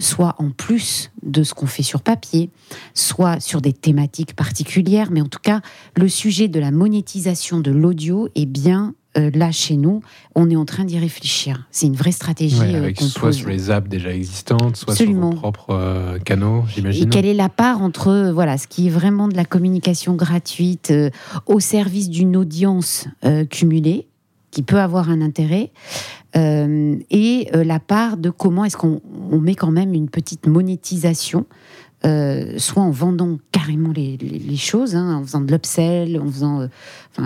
soit en plus de ce qu'on fait sur papier, soit sur des thématiques particulières, mais en tout cas, le sujet de la monétisation de l'audio est bien euh, là chez nous. On est en train d'y réfléchir. C'est une vraie stratégie Ouais, euh, avec soit sur les apps déjà existantes, soit Absolument. sur vos propres euh, canaux, Et j'imagine. quelle est la part entre euh, voilà ce qui est vraiment de la communication gratuite euh, au service d'une audience euh, cumulée qui peut avoir un intérêt euh, et euh, la part de comment est-ce qu'on on met quand même une petite monétisation euh, soit en vendant carrément les, choses, hein, en faisant de l'upsell, en faisant,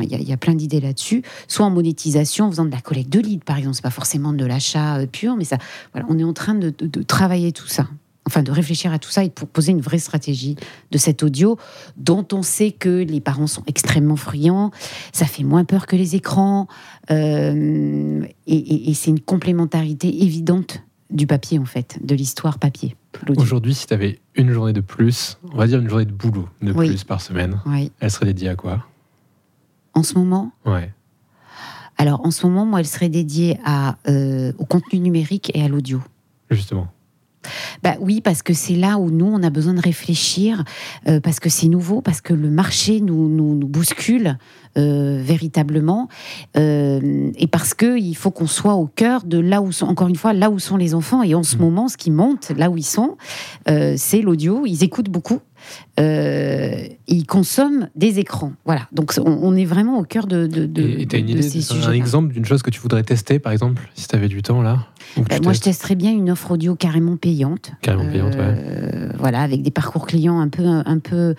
il y, a- plein d'idées là-dessus, soit en monétisation, en faisant de la collecte de leads, par exemple. C'est pas forcément de l'achat pur, mais ça, on est en train de travailler tout ça. Enfin de réfléchir à tout ça et de proposer une vraie stratégie de cet audio dont on sait que les parents sont extrêmement friands, ça fait moins peur que les écrans euh, et, et- et c'est une complémentarité évidente du papier en fait, de l'histoire papier. Aujourd'hui, si tu avais une journée de plus, on va dire une journée de boulot de Oui. plus par semaine, Oui. elle serait dédiée à quoi? En ce moment, Ouais. alors en ce moment, moi, elle serait dédiée à, euh, au contenu numérique et à l'audio. Justement. Bah oui, parce que c'est là où nous, on a besoin de réfléchir, euh, parce que c'est nouveau, parce que le marché nous, nous, nous bouscule euh, véritablement, euh, et parce que il faut qu'on soit au cœur de là où sont, encore une fois, là où sont les enfants. Et en ce Mm. moment, ce qui monte, là où ils sont, c'est l'audio. Ils écoutent beaucoup. Euh, ils consomment des écrans. Voilà. Donc on, on est vraiment au cœur de, de, de, et tu as une de idée, ces un sujets. exemple d'une chose que tu voudrais tester, par exemple, si tu avais du temps là Ben, moi, je testerais bien une offre audio carrément payante. Carrément payante, Euh, Voilà, avec des parcours clients un peu, un peu,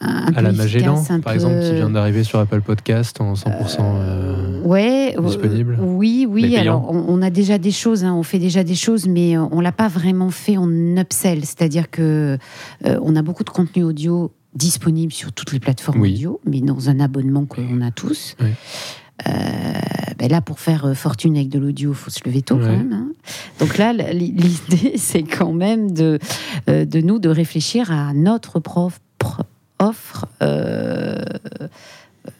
un à la Magellan, un par peu- exemple, qui vient d'arriver sur Apple Podcast en 100%. euh, Ouais, euh, disponible, oui, oui. Alors, on, on a déjà des choses, hein, on fait déjà des choses, mais euh, on l'a pas vraiment fait en upsell. C'est-à-dire que euh, on a beaucoup de contenu audio disponible sur toutes les plateformes Oui. audio, mais dans un abonnement qu'on a tous. Oui. Euh, ben là, pour faire euh, fortune avec de l'audio, faut se lever tôt quand même. hein. Donc là, l'idée, *laughs* c'est quand même de, euh, de nous de réfléchir à notre propre offre euh,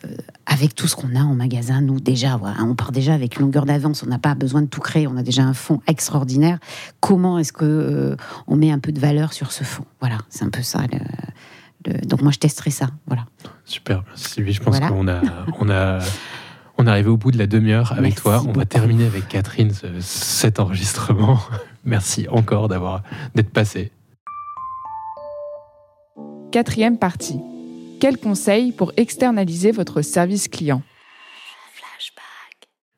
euh, avec tout ce qu'on a en magasin. Nous, déjà, voilà, on part déjà avec une longueur d'avance. On n'a pas besoin de tout créer. On a déjà un fonds extraordinaire. Comment est-ce que euh, on met un peu de valeur sur ce fonds? Voilà, c'est un peu ça. le- le- Donc moi, je testerai ça. Voilà. Super, merci Sylvie. Je pense Voilà. qu'on a, on a, on est arrivé au bout de la demi-heure avec Merci toi. On va terminer avec Catherine ce- cet enregistrement. *laughs* Merci encore d'avoir d'être passé. Quatrième partie. Quels conseils pour externaliser votre service client?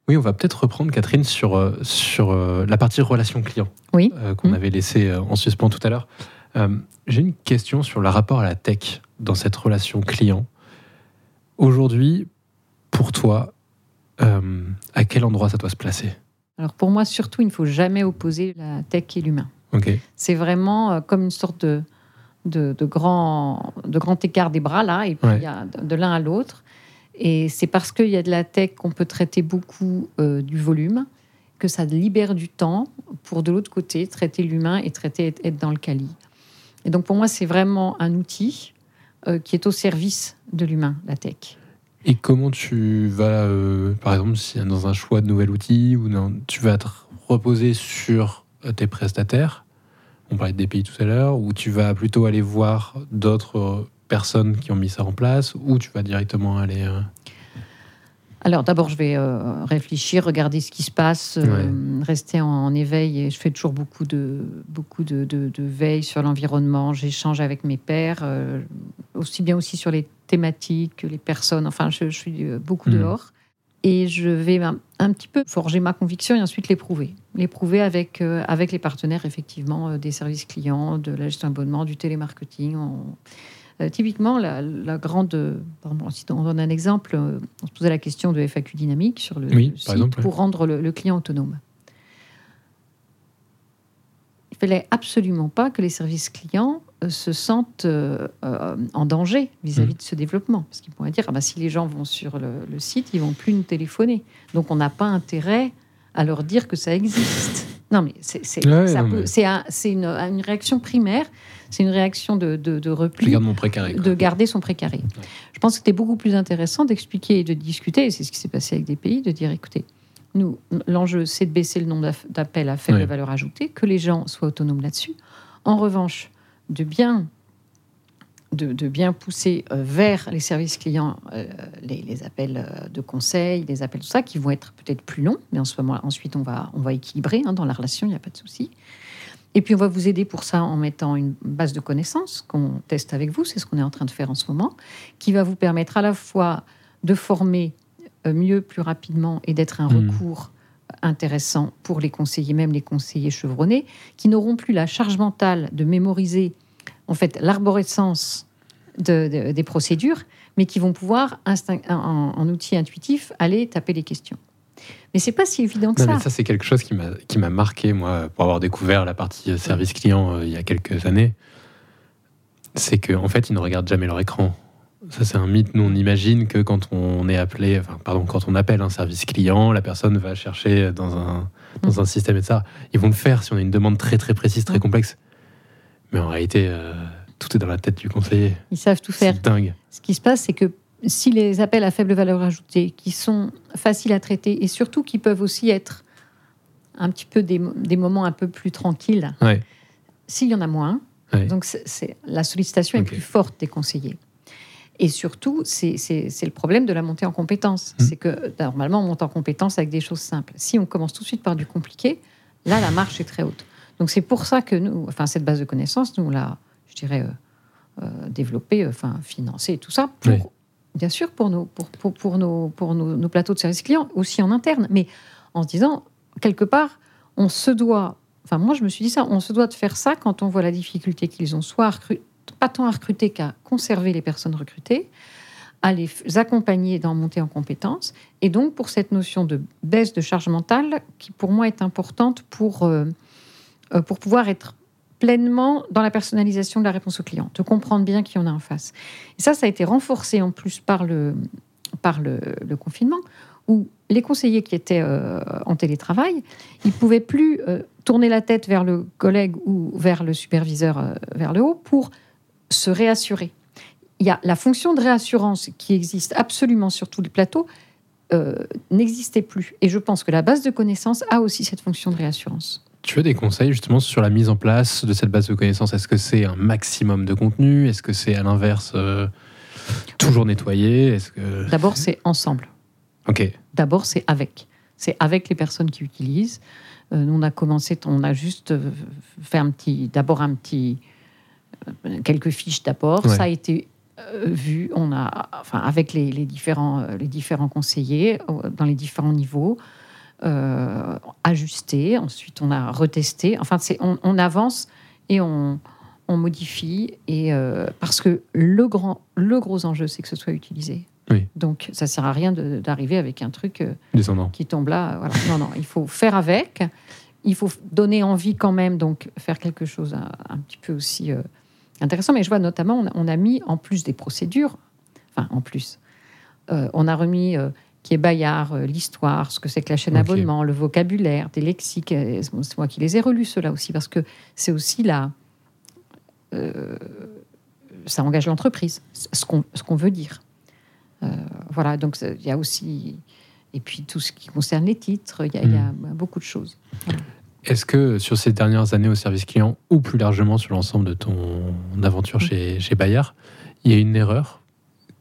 Oui, on va peut-être reprendre Catherine sur, euh, sur euh, la partie relation client Oui. euh, qu'on Mm. avait laissé euh, en suspens tout à l'heure. Euh, J'ai une question sur le rapport à la tech dans cette relation client. Aujourd'hui, pour toi, euh, à quel endroit ça doit se placer? Alors pour moi, surtout, il ne faut jamais opposer la tech et l'humain. Ok. C'est vraiment comme une sorte de, de, de grand, de grand écart des bras, là, et puis Ouais. il y a de, l'un à l'autre. Et c'est parce qu'il y a de la tech qu'on peut traiter beaucoup euh, du volume que ça libère du temps pour, de l'autre côté, traiter l'humain et traiter être, être dans le quali. Et donc pour moi, c'est vraiment un outil euh, qui est au service de l'humain, la tech. Et comment tu vas, euh, par exemple, si dans un choix de nouvel outil, ou dans- tu vas te reposer sur tes prestataires On parlait des pays tout à l'heure, ou tu vas plutôt aller voir d'autres personnes qui ont mis ça en place, ou tu vas directement aller. euh, Alors d'abord, je vais euh, réfléchir, regarder ce qui se passe, euh, rester en, en éveil. Et je fais toujours beaucoup de, beaucoup de, de- de veille sur l'environnement. J'échange avec mes pairs, euh, aussi bien aussi sur les thématiques que les personnes. Enfin, je, je suis beaucoup Mhm. dehors. Et je vais un, un petit peu forger ma conviction et ensuite l'éprouver. L'éprouver avec, euh, avec les partenaires, effectivement, euh, des services clients, de la gestion d'abonnement, du télémarketing. On- euh, typiquement, la, la grande. pardon, si on donne un exemple, on se posait la question de FAQ dynamique sur le, Oui, le par site exemple, pour rendre le, le client autonome. Il fallait absolument pas que les services clients se sentent euh, euh, en danger vis-à-vis Mm. de ce développement. Parce qu'ils pourraient dire ah bah, si les gens vont sur le, le site, ils vont plus nous téléphoner. Donc on n'a pas intérêt à leur dire que ça existe. Non, mais c'est Ouais, mais- un- une, une réaction primaire, c'est une réaction de, de, repli garde mon précaré. de garder son précaré. Je pense que c'était beaucoup plus intéressant d'expliquer et de discuter, et c'est ce qui s'est passé avec des pays, de dire écoutez, nous, l'enjeu, c'est de baisser le nombre d'appels à faible Ouais. valeur ajoutée, que les gens soient autonomes là-dessus. En revanche, de bien, de, de bien pousser euh, vers les services clients euh, les, les appels euh, de conseil, les appels tout ça, qui vont être peut-être plus longs, mais en ce moment, ensuite, on va, on va équilibrer hein, dans la relation, il n'y a pas de souci. Et puis, on va vous aider pour ça en mettant une base de connaissances qu'on teste avec vous. C'est ce qu'on est en train de faire en ce moment, qui va vous permettre à la fois de former mieux, plus rapidement et d'être un Mhm. recours intéressant pour les conseillers, même les conseillers chevronnés, qui n'auront plus la charge mentale de mémoriser en fait l'arborescence de- de- des procédures, mais qui vont pouvoir en, en outil intuitif aller taper les questions. Mais c'est pas si évident que Non, ça. mais ça, c'est quelque chose qui m'a qui m'a marqué, moi, pour avoir découvert la partie euh, service client euh, il y a quelques années. C'est qu'en en fait, ils ne regardent jamais leur écran. Ça, c'est un mythe. Nous, on imagine que quand on est appelé, enfin, pardon, quand on appelle un service client, la personne va chercher dans un, dans un système et ça. Ils vont le faire si on a une demande très, très précise, très complexe. Mais en réalité, euh, tout est dans la tête du conseiller. Ils savent tout faire. C'est dingue. Ce qui se passe, c'est que si les appels à faible valeur ajoutée, qui sont faciles à traiter et surtout qui peuvent aussi être un petit peu des, des moments un peu plus tranquilles, Ouais. s'il y en a moins, Ouais. donc c'est- la sollicitation est plus forte des conseillers. Et surtout, c'est le problème de la montée en compétences. Mhm. C'est que normalement, on monte en compétences avec des choses simples. Si on commence tout de suite par du compliqué, là, la marche est très haute. Donc c'est pour ça que nous, enfin cette base de connaissances, nous l'a, je dirais, euh, euh, développée, euh, enfin financée et tout ça, pour, Oui. bien sûr pour, nos, pour, pour, pour nos, pour nos, nos plateaux de service client, aussi en interne, mais en se disant, quelque part, on se doit, enfin moi je me suis dit ça, on se doit de faire ça quand on voit la difficulté qu'ils ont, soit pas tant à recruter qu'à conserver les personnes recrutées, à les accompagner dans monter en compétences, et donc pour cette notion de baisse de charge mentale qui pour moi est importante pour, euh, euh, pour pouvoir être pleinement dans la personnalisation de la réponse au client, de comprendre bien qui on a en face. Et ça, ça a été renforcé en plus par le, par le, confinement, où les conseillers qui étaient euh, en télétravail, ils pouvaient plus tourner la tête vers le collègue ou vers le superviseur vers le haut pour se réassurer. Il y a la fonction de réassurance qui existe absolument sur tous les plateaux euh, n'existait plus. Et je pense que la base de connaissances a aussi cette fonction de réassurance. Tu veux des conseils justement sur la mise en place de cette base de connaissances? Est-ce que c'est un maximum de contenu? Est-ce que c'est à l'inverse euh, toujours nettoyé? Est-ce que D'abord, c'est ensemble. ok D'abord, c'est avec. C'est avec les personnes qui utilisent. Euh, nous, on a commencé, on a juste fait un petit, d'abord un petit, quelques fiches. Ouais. Ça a été euh, vu, on a, enfin, avec les, les différents, euh, les différents conseillers euh, dans les différents niveaux, euh, ajusté. Ensuite, on a retesté. Enfin, c'est, on, on avance et on, on modifie. Et euh, parce que le grand, le gros enjeu, c'est que ce soit utilisé. Oui. Donc, ça sert à rien de- d'arriver avec un truc. euh, qui tombe là. Voilà. Non, non, il faut faire avec. Il faut donner envie quand même, donc faire quelque chose un, un petit peu aussi intéressant. Mais je vois notamment, on a, on a mis en plus des procédures, enfin en plus, euh, on a remis euh, qui est Bayard, euh, l'histoire, ce que c'est que la chaîne Ok. abonnement, le vocabulaire, des lexiques. euh, C'est moi qui les ai relus ceux-là aussi parce que c'est aussi euh, ça engage l'entreprise, ce qu'on ce qu'on veut dire. Euh, voilà, donc il y a aussi et puis tout ce qui concerne les titres, il y a, il y a beaucoup de choses. Est-ce que sur ces dernières années au service client ou plus largement sur l'ensemble de ton aventure chez, chez Bayard, il y a une erreur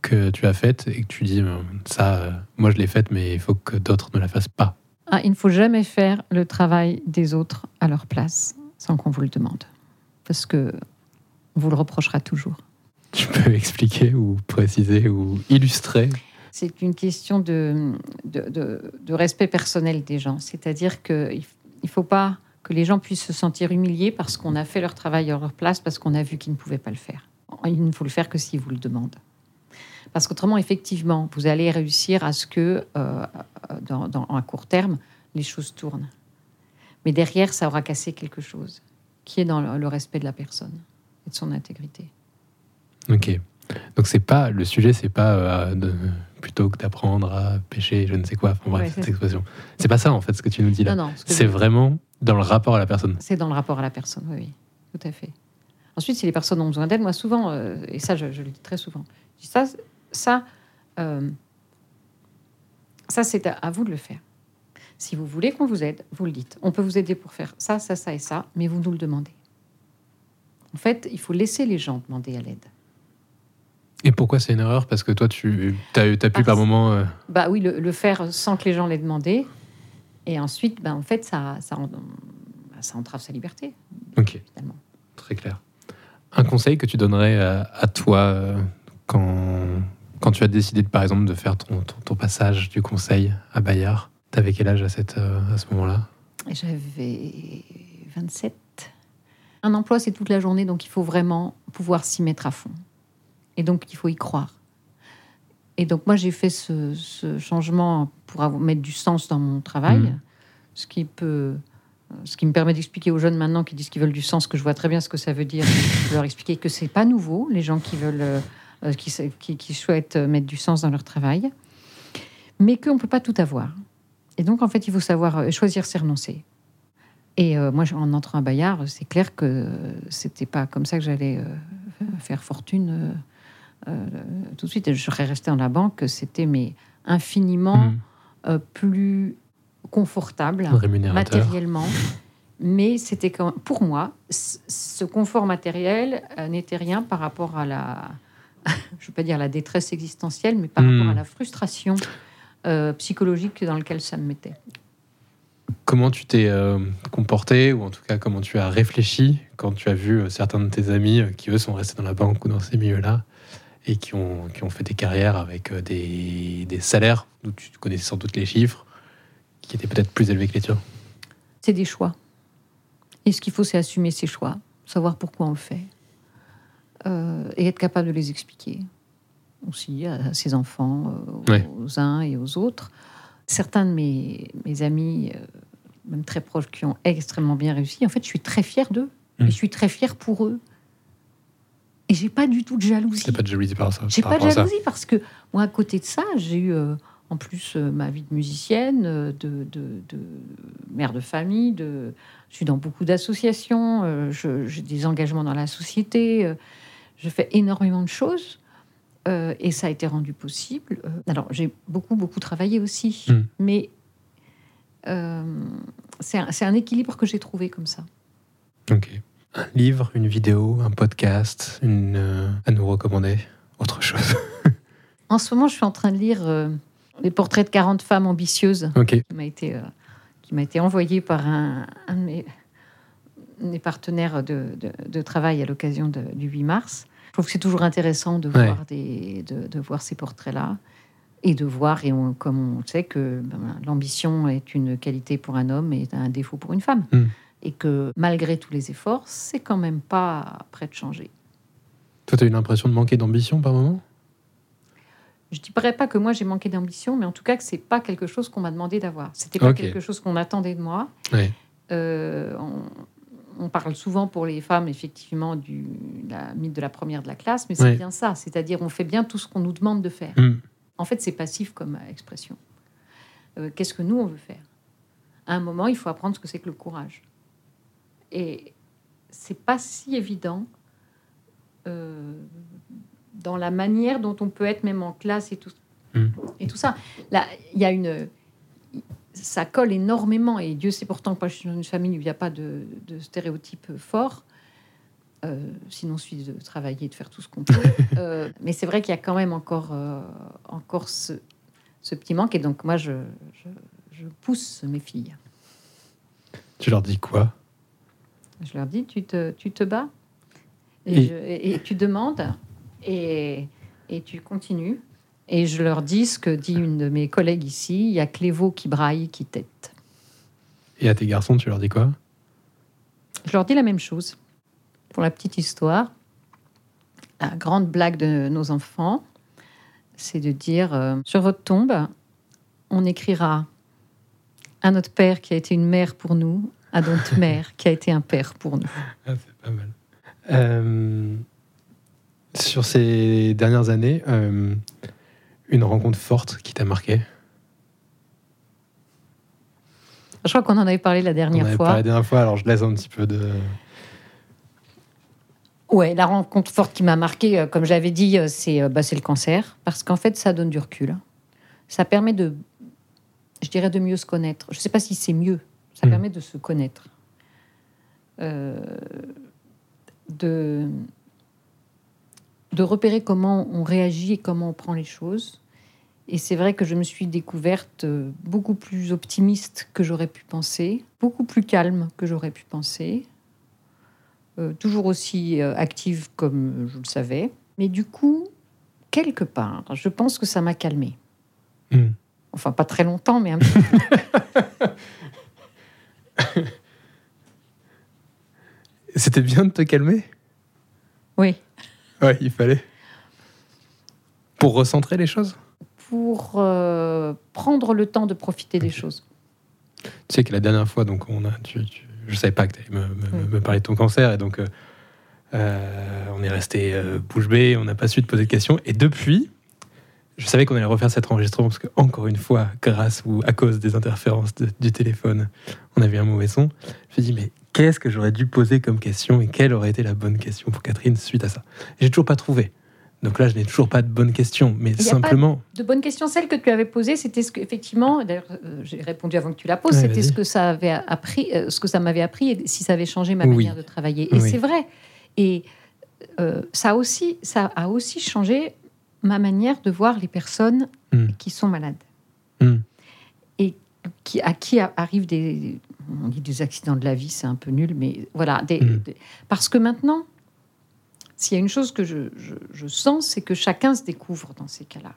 que tu as faite et que tu dis euh, ça, euh, moi je l'ai faite, mais il faut que d'autres ne la fassent pas? Ah, il ne faut jamais faire le travail des autres à leur place sans qu'on vous le demande, parce que on vous le reprochera toujours. Tu peux *laughs* expliquer ou préciser ou illustrer? C'est une question de, de, de- de respect personnel des gens. C'est-à-dire qu'il ne faut pas que les gens puissent se sentir humiliés parce qu'on a fait leur travail à leur place, parce qu'on a vu qu'ils ne pouvaient pas le faire. Il ne faut le faire que s'ils vous le demandent. Parce qu'autrement, effectivement, vous allez réussir à ce que, euh, à court terme, les choses tournent. Mais derrière, ça aura cassé quelque chose qui est dans le respect de la personne et de son intégrité. Ok. Donc c'est pas le sujet, c'est pas euh, de- plutôt que d'apprendre à pêcher, je ne sais quoi. Enfin, bref, Ouais, cette expression. C'est pas ça en fait ce que tu nous dis là. Ce C'est vraiment dans le rapport à la personne. C'est dans le rapport à la personne, oui, oui, tout à fait. Ensuite, si les personnes ont besoin d'aide, moi souvent, euh, et ça je, je le dis très souvent, je dis ça, ça, euh, ça c'est à, à vous de le faire. Si vous voulez qu'on vous aide, vous le dites. On peut vous aider pour faire ça, ça, ça et ça, mais vous nous le demandez. En fait, il faut laisser les gens demander à l'aide. Et pourquoi c'est une erreur? Parce que toi, tu as, pu Parce- par moment. euh, Bah oui, le, le faire sans que les gens l'aient demandé. Et ensuite, bah, en fait, ça, ça, ça entrave sa liberté, Ok, finalement. très clair. Un conseil que tu donnerais à, à toi euh, quand, quand tu as décidé, de, par exemple, de faire ton, ton, ton passage du conseil à Bayard? T'avais quel âge à, cette, euh, à ce moment-là? J'avais 27. Un emploi, c'est toute la journée, donc il faut vraiment pouvoir s'y mettre à fond. Et donc, il faut y croire. Et donc moi j'ai fait ce, ce changement pour avoir- mettre du sens dans mon travail, Mhm. ce qui peut, ce qui me permet d'expliquer aux jeunes maintenant qui disent qu'ils veulent du sens, que je vois très bien ce que ça veut dire. Je leur expliquer que c'est pas nouveau, les gens qui veulent, euh, euh, qui, qui, qui souhaitent mettre du sens dans leur travail, mais qu'on peut pas tout avoir. Et donc en fait il faut savoir euh, choisir ses renoncer. Et euh, moi, en entrant à Bayard, c'est clair que c'était pas comme ça que j'allais euh, faire fortune euh, tout de suite. Et je serais restée dans la banque, c'était mais infiniment Mhm. euh, plus confortable matériellement. Mais c'était quand pour moi, ce confort matériel euh, n'était rien par rapport à la, *laughs* je veux pas dire la détresse existentielle, mais par Hmm. rapport à la frustration euh, psychologique dans laquelle ça me mettait. Comment tu t'es euh, comporté, ou en tout cas comment tu as réfléchi quand tu as vu euh, certains de tes amis qui, eux, sont restés dans la banque ou dans ces milieux-là? Et qui ont, qui ont fait des carrières avec euh, des, des salaires, d'où tu connaissais sans doute les chiffres, qui étaient peut-être plus élevés que les tiens C'est des choix. Et ce qu'il faut, c'est assumer ses choix, savoir pourquoi on le fait, euh, et être capable de les expliquer aussi à ses enfants, euh, Ouais. aux uns et aux autres. Certains de mes, mes amis, euh, même très proches, qui ont extrêmement bien réussi, en fait, je suis très fière d'eux. Mm. Et je suis très fière pour eux. Et j'ai pas du tout de jalousie. Pas de jalousie par ça. J'ai pas de jalousie parce que moi, à côté de ça, j'ai eu euh, en plus euh, ma vie de musicienne, euh, de, de- de mère de famille, de, je suis dans beaucoup d'associations, euh, j'ai des engagements dans la société, je fais énormément de choses et ça a été rendu possible. Alors, j'ai beaucoup, beaucoup travaillé aussi, Mm. mais c'est un, un équilibre que j'ai trouvé comme ça. Ok. Un livre, une vidéo, un podcast, une, euh, à nous recommander Autre chose. En ce moment, je suis en train de lire euh, les portraits de 40 femmes ambitieuses. qui m'a été, euh, qui m'a été envoyé par un, un de mes, mes partenaires de, de- de travail à l'occasion de- du 8 mars. Je trouve que c'est toujours intéressant de Ouais. voir, des, de, de voir ces portraits-là et de voir, et on- comme on sait que ben, l'ambition est une qualité pour un homme et un défaut pour une femme. Mm. Et que malgré tous les efforts, c'est quand même pas prêt de changer. Toi, tu as eu l'impression de manquer d'ambition par moment? Je ne dirais pas que moi j'ai manqué d'ambition, mais en tout cas que c'est pas quelque chose qu'on m'a demandé d'avoir. C'était pas quelque chose qu'on attendait de moi. Ouais. Euh, on, on parle souvent pour les femmes, effectivement, du la mythe de la première de la classe, mais c'est Ouais. bien ça. C'est-à-dire, on fait bien tout ce qu'on nous demande de faire. Hmm. En fait, c'est passif comme expression. Euh, Qu'est-ce que nous, on veut faire? À un moment, il faut apprendre ce que c'est que le courage. Et c'est pas si évident euh, dans la manière dont on peut être même en classe et tout, Mm. et tout ça. Là, il y a une ça colle énormément et Dieu sait pourtant que je suis dans une famille où il n'y a pas de, de stéréotypes forts. Euh, sinon, celui de travailler, de faire tout ce qu'on peut. *laughs* Euh, mais c'est vrai qu'il y a quand même encore, euh, encore ce, ce petit manque. Et donc, moi, je, je, je pousse mes filles. Tu leur dis quoi? Je leur dis, tu te, tu te bats et, Et- je- et- et tu demandes et, et tu continues. Et je leur dis ce que dit une de mes collègues ici, il y a que les veaux qui braillent, qui têtent. Et à tes garçons, tu leur dis quoi? Je leur dis la même chose. Pour la petite histoire, la grande blague de nos enfants, c'est de dire euh, sur votre tombe, on écrira à notre père qui a été une mère pour nous, à notre *laughs* mère qui a été un père pour nous. Ah, c'est pas mal. Euh, sur ces dernières années, euh, une rencontre forte qui t'a marqué? Je crois qu'on en avait parlé la On dernière avait fois. parlé la dernière fois, alors je laisse un petit peu de. Ouais, la rencontre forte qui m'a marqué, euh, comme j'avais dit, c'est bah, le cancer, parce qu'en fait, ça donne du recul. Ça permet de, je dirais, de mieux se connaître. Je ne sais pas si c'est mieux. Ça Mm. permet de se connaître, Euh, de de repérer comment on réagit et comment on prend les choses. Et c'est vrai que je me suis découverte euh, beaucoup plus optimiste que j'aurais pu penser, beaucoup plus calme que j'aurais pu penser. Euh, toujours aussi active comme je le savais. Mais du coup, quelque part, je pense que ça m'a calmée. Hmm. Enfin, pas très longtemps, mais un peu. *laughs* *laughs* C'était bien de te calmer? Oui. Ouais, il fallait. Pour recentrer les choses? Pour euh, prendre le temps de profiter des choses. Tu sais que la dernière fois, donc on a, tu, tu- je savais pas que tu allais me, me- me parler de ton cancer, et donc euh, euh, on est resté euh, bouche bée, on n'a pas su te poser de questions. Et depuis, je savais qu'on allait refaire cet enregistrement parce que encore une fois, grâce ou à cause des interférences de- du téléphone, on avait un mauvais son. Je me suis dit mais qu'est-ce que j'aurais dû poser comme question et quelle aurait été la bonne question pour Catherine suite à ça? J'ai toujours pas trouvé. Donc là, je n'ai toujours pas de bonne question, mais pas simplement. De bonnes questions. Celle que tu avais posée, c'était ce que, effectivement, d'ailleurs, euh, j'ai répondu avant que tu la poses, Ouais, c'était ce que ça avait appris, euh, ce que ça m'avait appris et si ça avait changé ma Oui. manière de travailler. Et Oui. c'est vrai. Et euh, ça, aussi, ça a aussi changé ma manière de voir les personnes Hmm. qui sont malades. Hmm. Et qui, à qui arrivent des, on dit des accidents de la vie, c'est un peu nul, mais voilà. Des, Hmm. des- parce que maintenant, s'il y a une chose que je, je- je sens, c'est que chacun se découvre dans ces cas-là.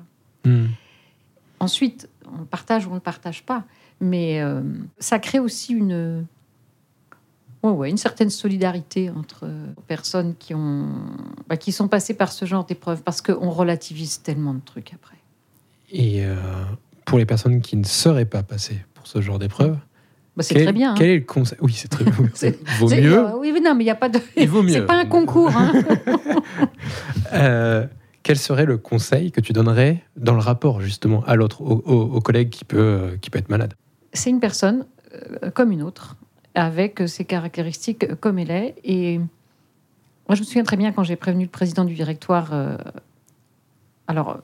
Ensuite, on partage ou on ne partage pas. Mais euh, ça crée aussi une, ouais, ouais, une certaine solidarité entre euh, personnes qui, ont, bah, qui sont passées par ce genre d'épreuve, parce qu'on relativise tellement de trucs après. Et euh, pour les personnes qui ne seraient pas passées pour ce genre d'épreuve, Bah, c'est très bien. hein. Quel est le conseil Oui, c'est très bien. *laughs* Vaut mieux. euh, oui, mais non, mais il n'y a pas de. Il vaut mieux. C'est pas un concours. hein. *laughs* Euh, quel serait le conseil que tu donnerais dans le rapport justement à l'autre, au, au- au collègue qui peut, qui peut être malade? C'est une personne euh, comme une autre, avec ses caractéristiques comme elle est. Et moi, je me souviens très bien quand j'ai prévenu le président du directoire. euh, alors,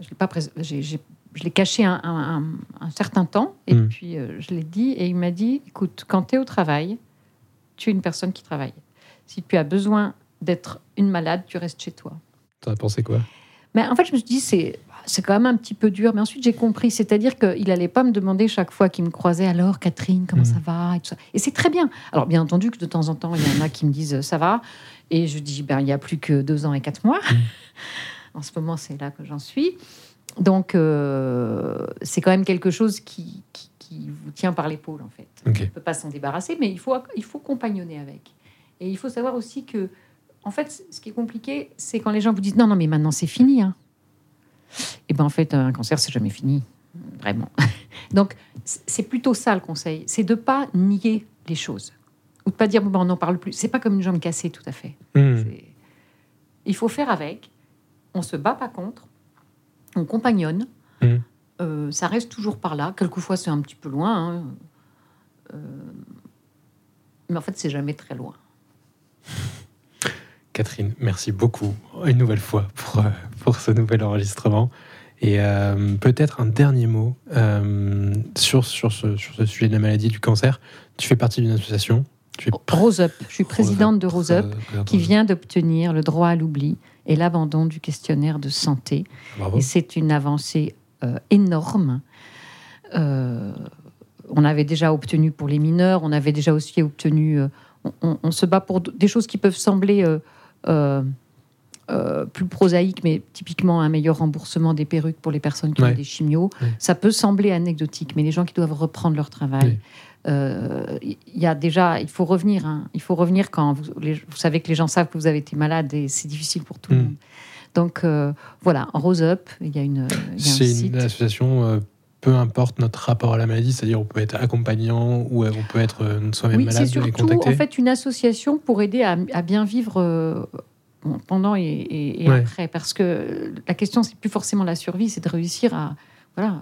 je l'ai pas j'ai- j'ai- je l'ai caché un, un- un- un certain temps, et Mm. puis euh, je l'ai dit, et il m'a dit écoute, quand tu es au travail, tu es une personne qui travaille. Si tu as besoin d'être une malade, tu restes chez toi. T'en as pensé quoi? Mais en fait, je me suis dit, c'est, c'est quand même un petit peu dur. Mais ensuite, j'ai compris. C'est-à-dire qu'il n'allait pas me demander chaque fois qu'il me croisait Alors, Catherine, comment Mm. ça va et, tout ça. et c'est très bien. Alors, bien entendu que de temps en temps, il y en a qui me disent Ça va. Et je dis ben, Il n'y a plus que deux ans et quatre mois. *laughs* en ce moment, c'est là que j'en suis. Donc, euh, c'est quand même quelque chose qui, qui, qui vous tient par l'épaule, en fait. On ne peut pas s'en débarrasser, mais il faut, il faut compagnonner avec. Et il faut savoir aussi que, en fait, ce qui est compliqué, c'est quand les gens vous disent non, non, mais maintenant c'est fini. Hein. Et ben en fait, un cancer, c'est jamais fini, vraiment. *laughs* Donc, c'est plutôt ça le conseil, c'est de pas nier les choses ou de pas dire bon, ben, on n'en parle plus. C'est pas comme une jambe cassée, tout à fait. Hmm. Il faut faire avec. On se bat pas contre. On compagnonne. Mm. Euh, ça reste toujours par là. Quelquefois, c'est un petit peu loin. hein. Euh, mais en fait, c'est jamais très loin. Catherine, merci beaucoup une nouvelle fois pour, euh, pour ce nouvel enregistrement. Et euh, peut-être un dernier mot euh, sur, sur, ce, sur ce sujet de la maladie du cancer. Tu fais partie d'une association. Tu es Rose Up. Je suis présidente de Rose Up, Euh, qui vient d'obtenir le droit à l'oubli et l'abandon du questionnaire de santé. Bravo. Et c'est une avancée énorme. On avait déjà obtenu pour les mineurs, on avait déjà aussi obtenu. on, on- on se bat pour des choses qui peuvent sembler euh, euh, plus prosaïques, mais typiquement un meilleur remboursement des perruques pour les personnes qui Ouais. ont des chimios. Ouais. Ça peut sembler anecdotique, mais les gens qui doivent reprendre leur travail. Oui. euh, Il y a déjà, il faut revenir. hein. Il faut revenir quand vous, les- vous savez que les gens savent que vous avez été malade et c'est difficile pour tout le Mm. monde. Donc euh, voilà, Rose Up, il y a une, il un C'est une association, peu importe notre rapport à la maladie, c'est-à-dire on peut être accompagnant ou euh, on peut être euh, soi-même Oui, c'est malade et surtout contacter. en fait une association pour aider à, à bien vivre euh, pendant et, et- et Ouais. après, parce que la question c'est plus forcément la survie, c'est de réussir à voilà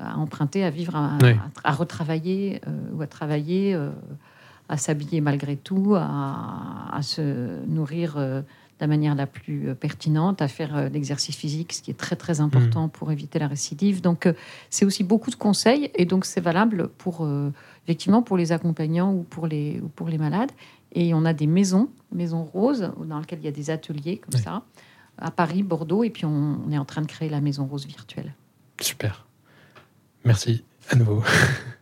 à emprunter, à vivre, à, Ouais. à- à retravailler euh, ou à travailler, euh, à s'habiller malgré tout, à se nourrir. Euh, la manière la plus euh, pertinente, à faire euh, l'exercice physique, ce qui est très très important pour éviter la récidive. Donc euh, c'est aussi beaucoup de conseils et donc c'est valable pour euh, effectivement pour les accompagnants ou pour les, ou pour les malades. Et on a des maisons, maisons roses, dans lesquelles il y a des ateliers comme ça, à Paris, Bordeaux, et puis on, on est en train de créer la maison rose virtuelle. Super. Merci à nouveau. *laughs*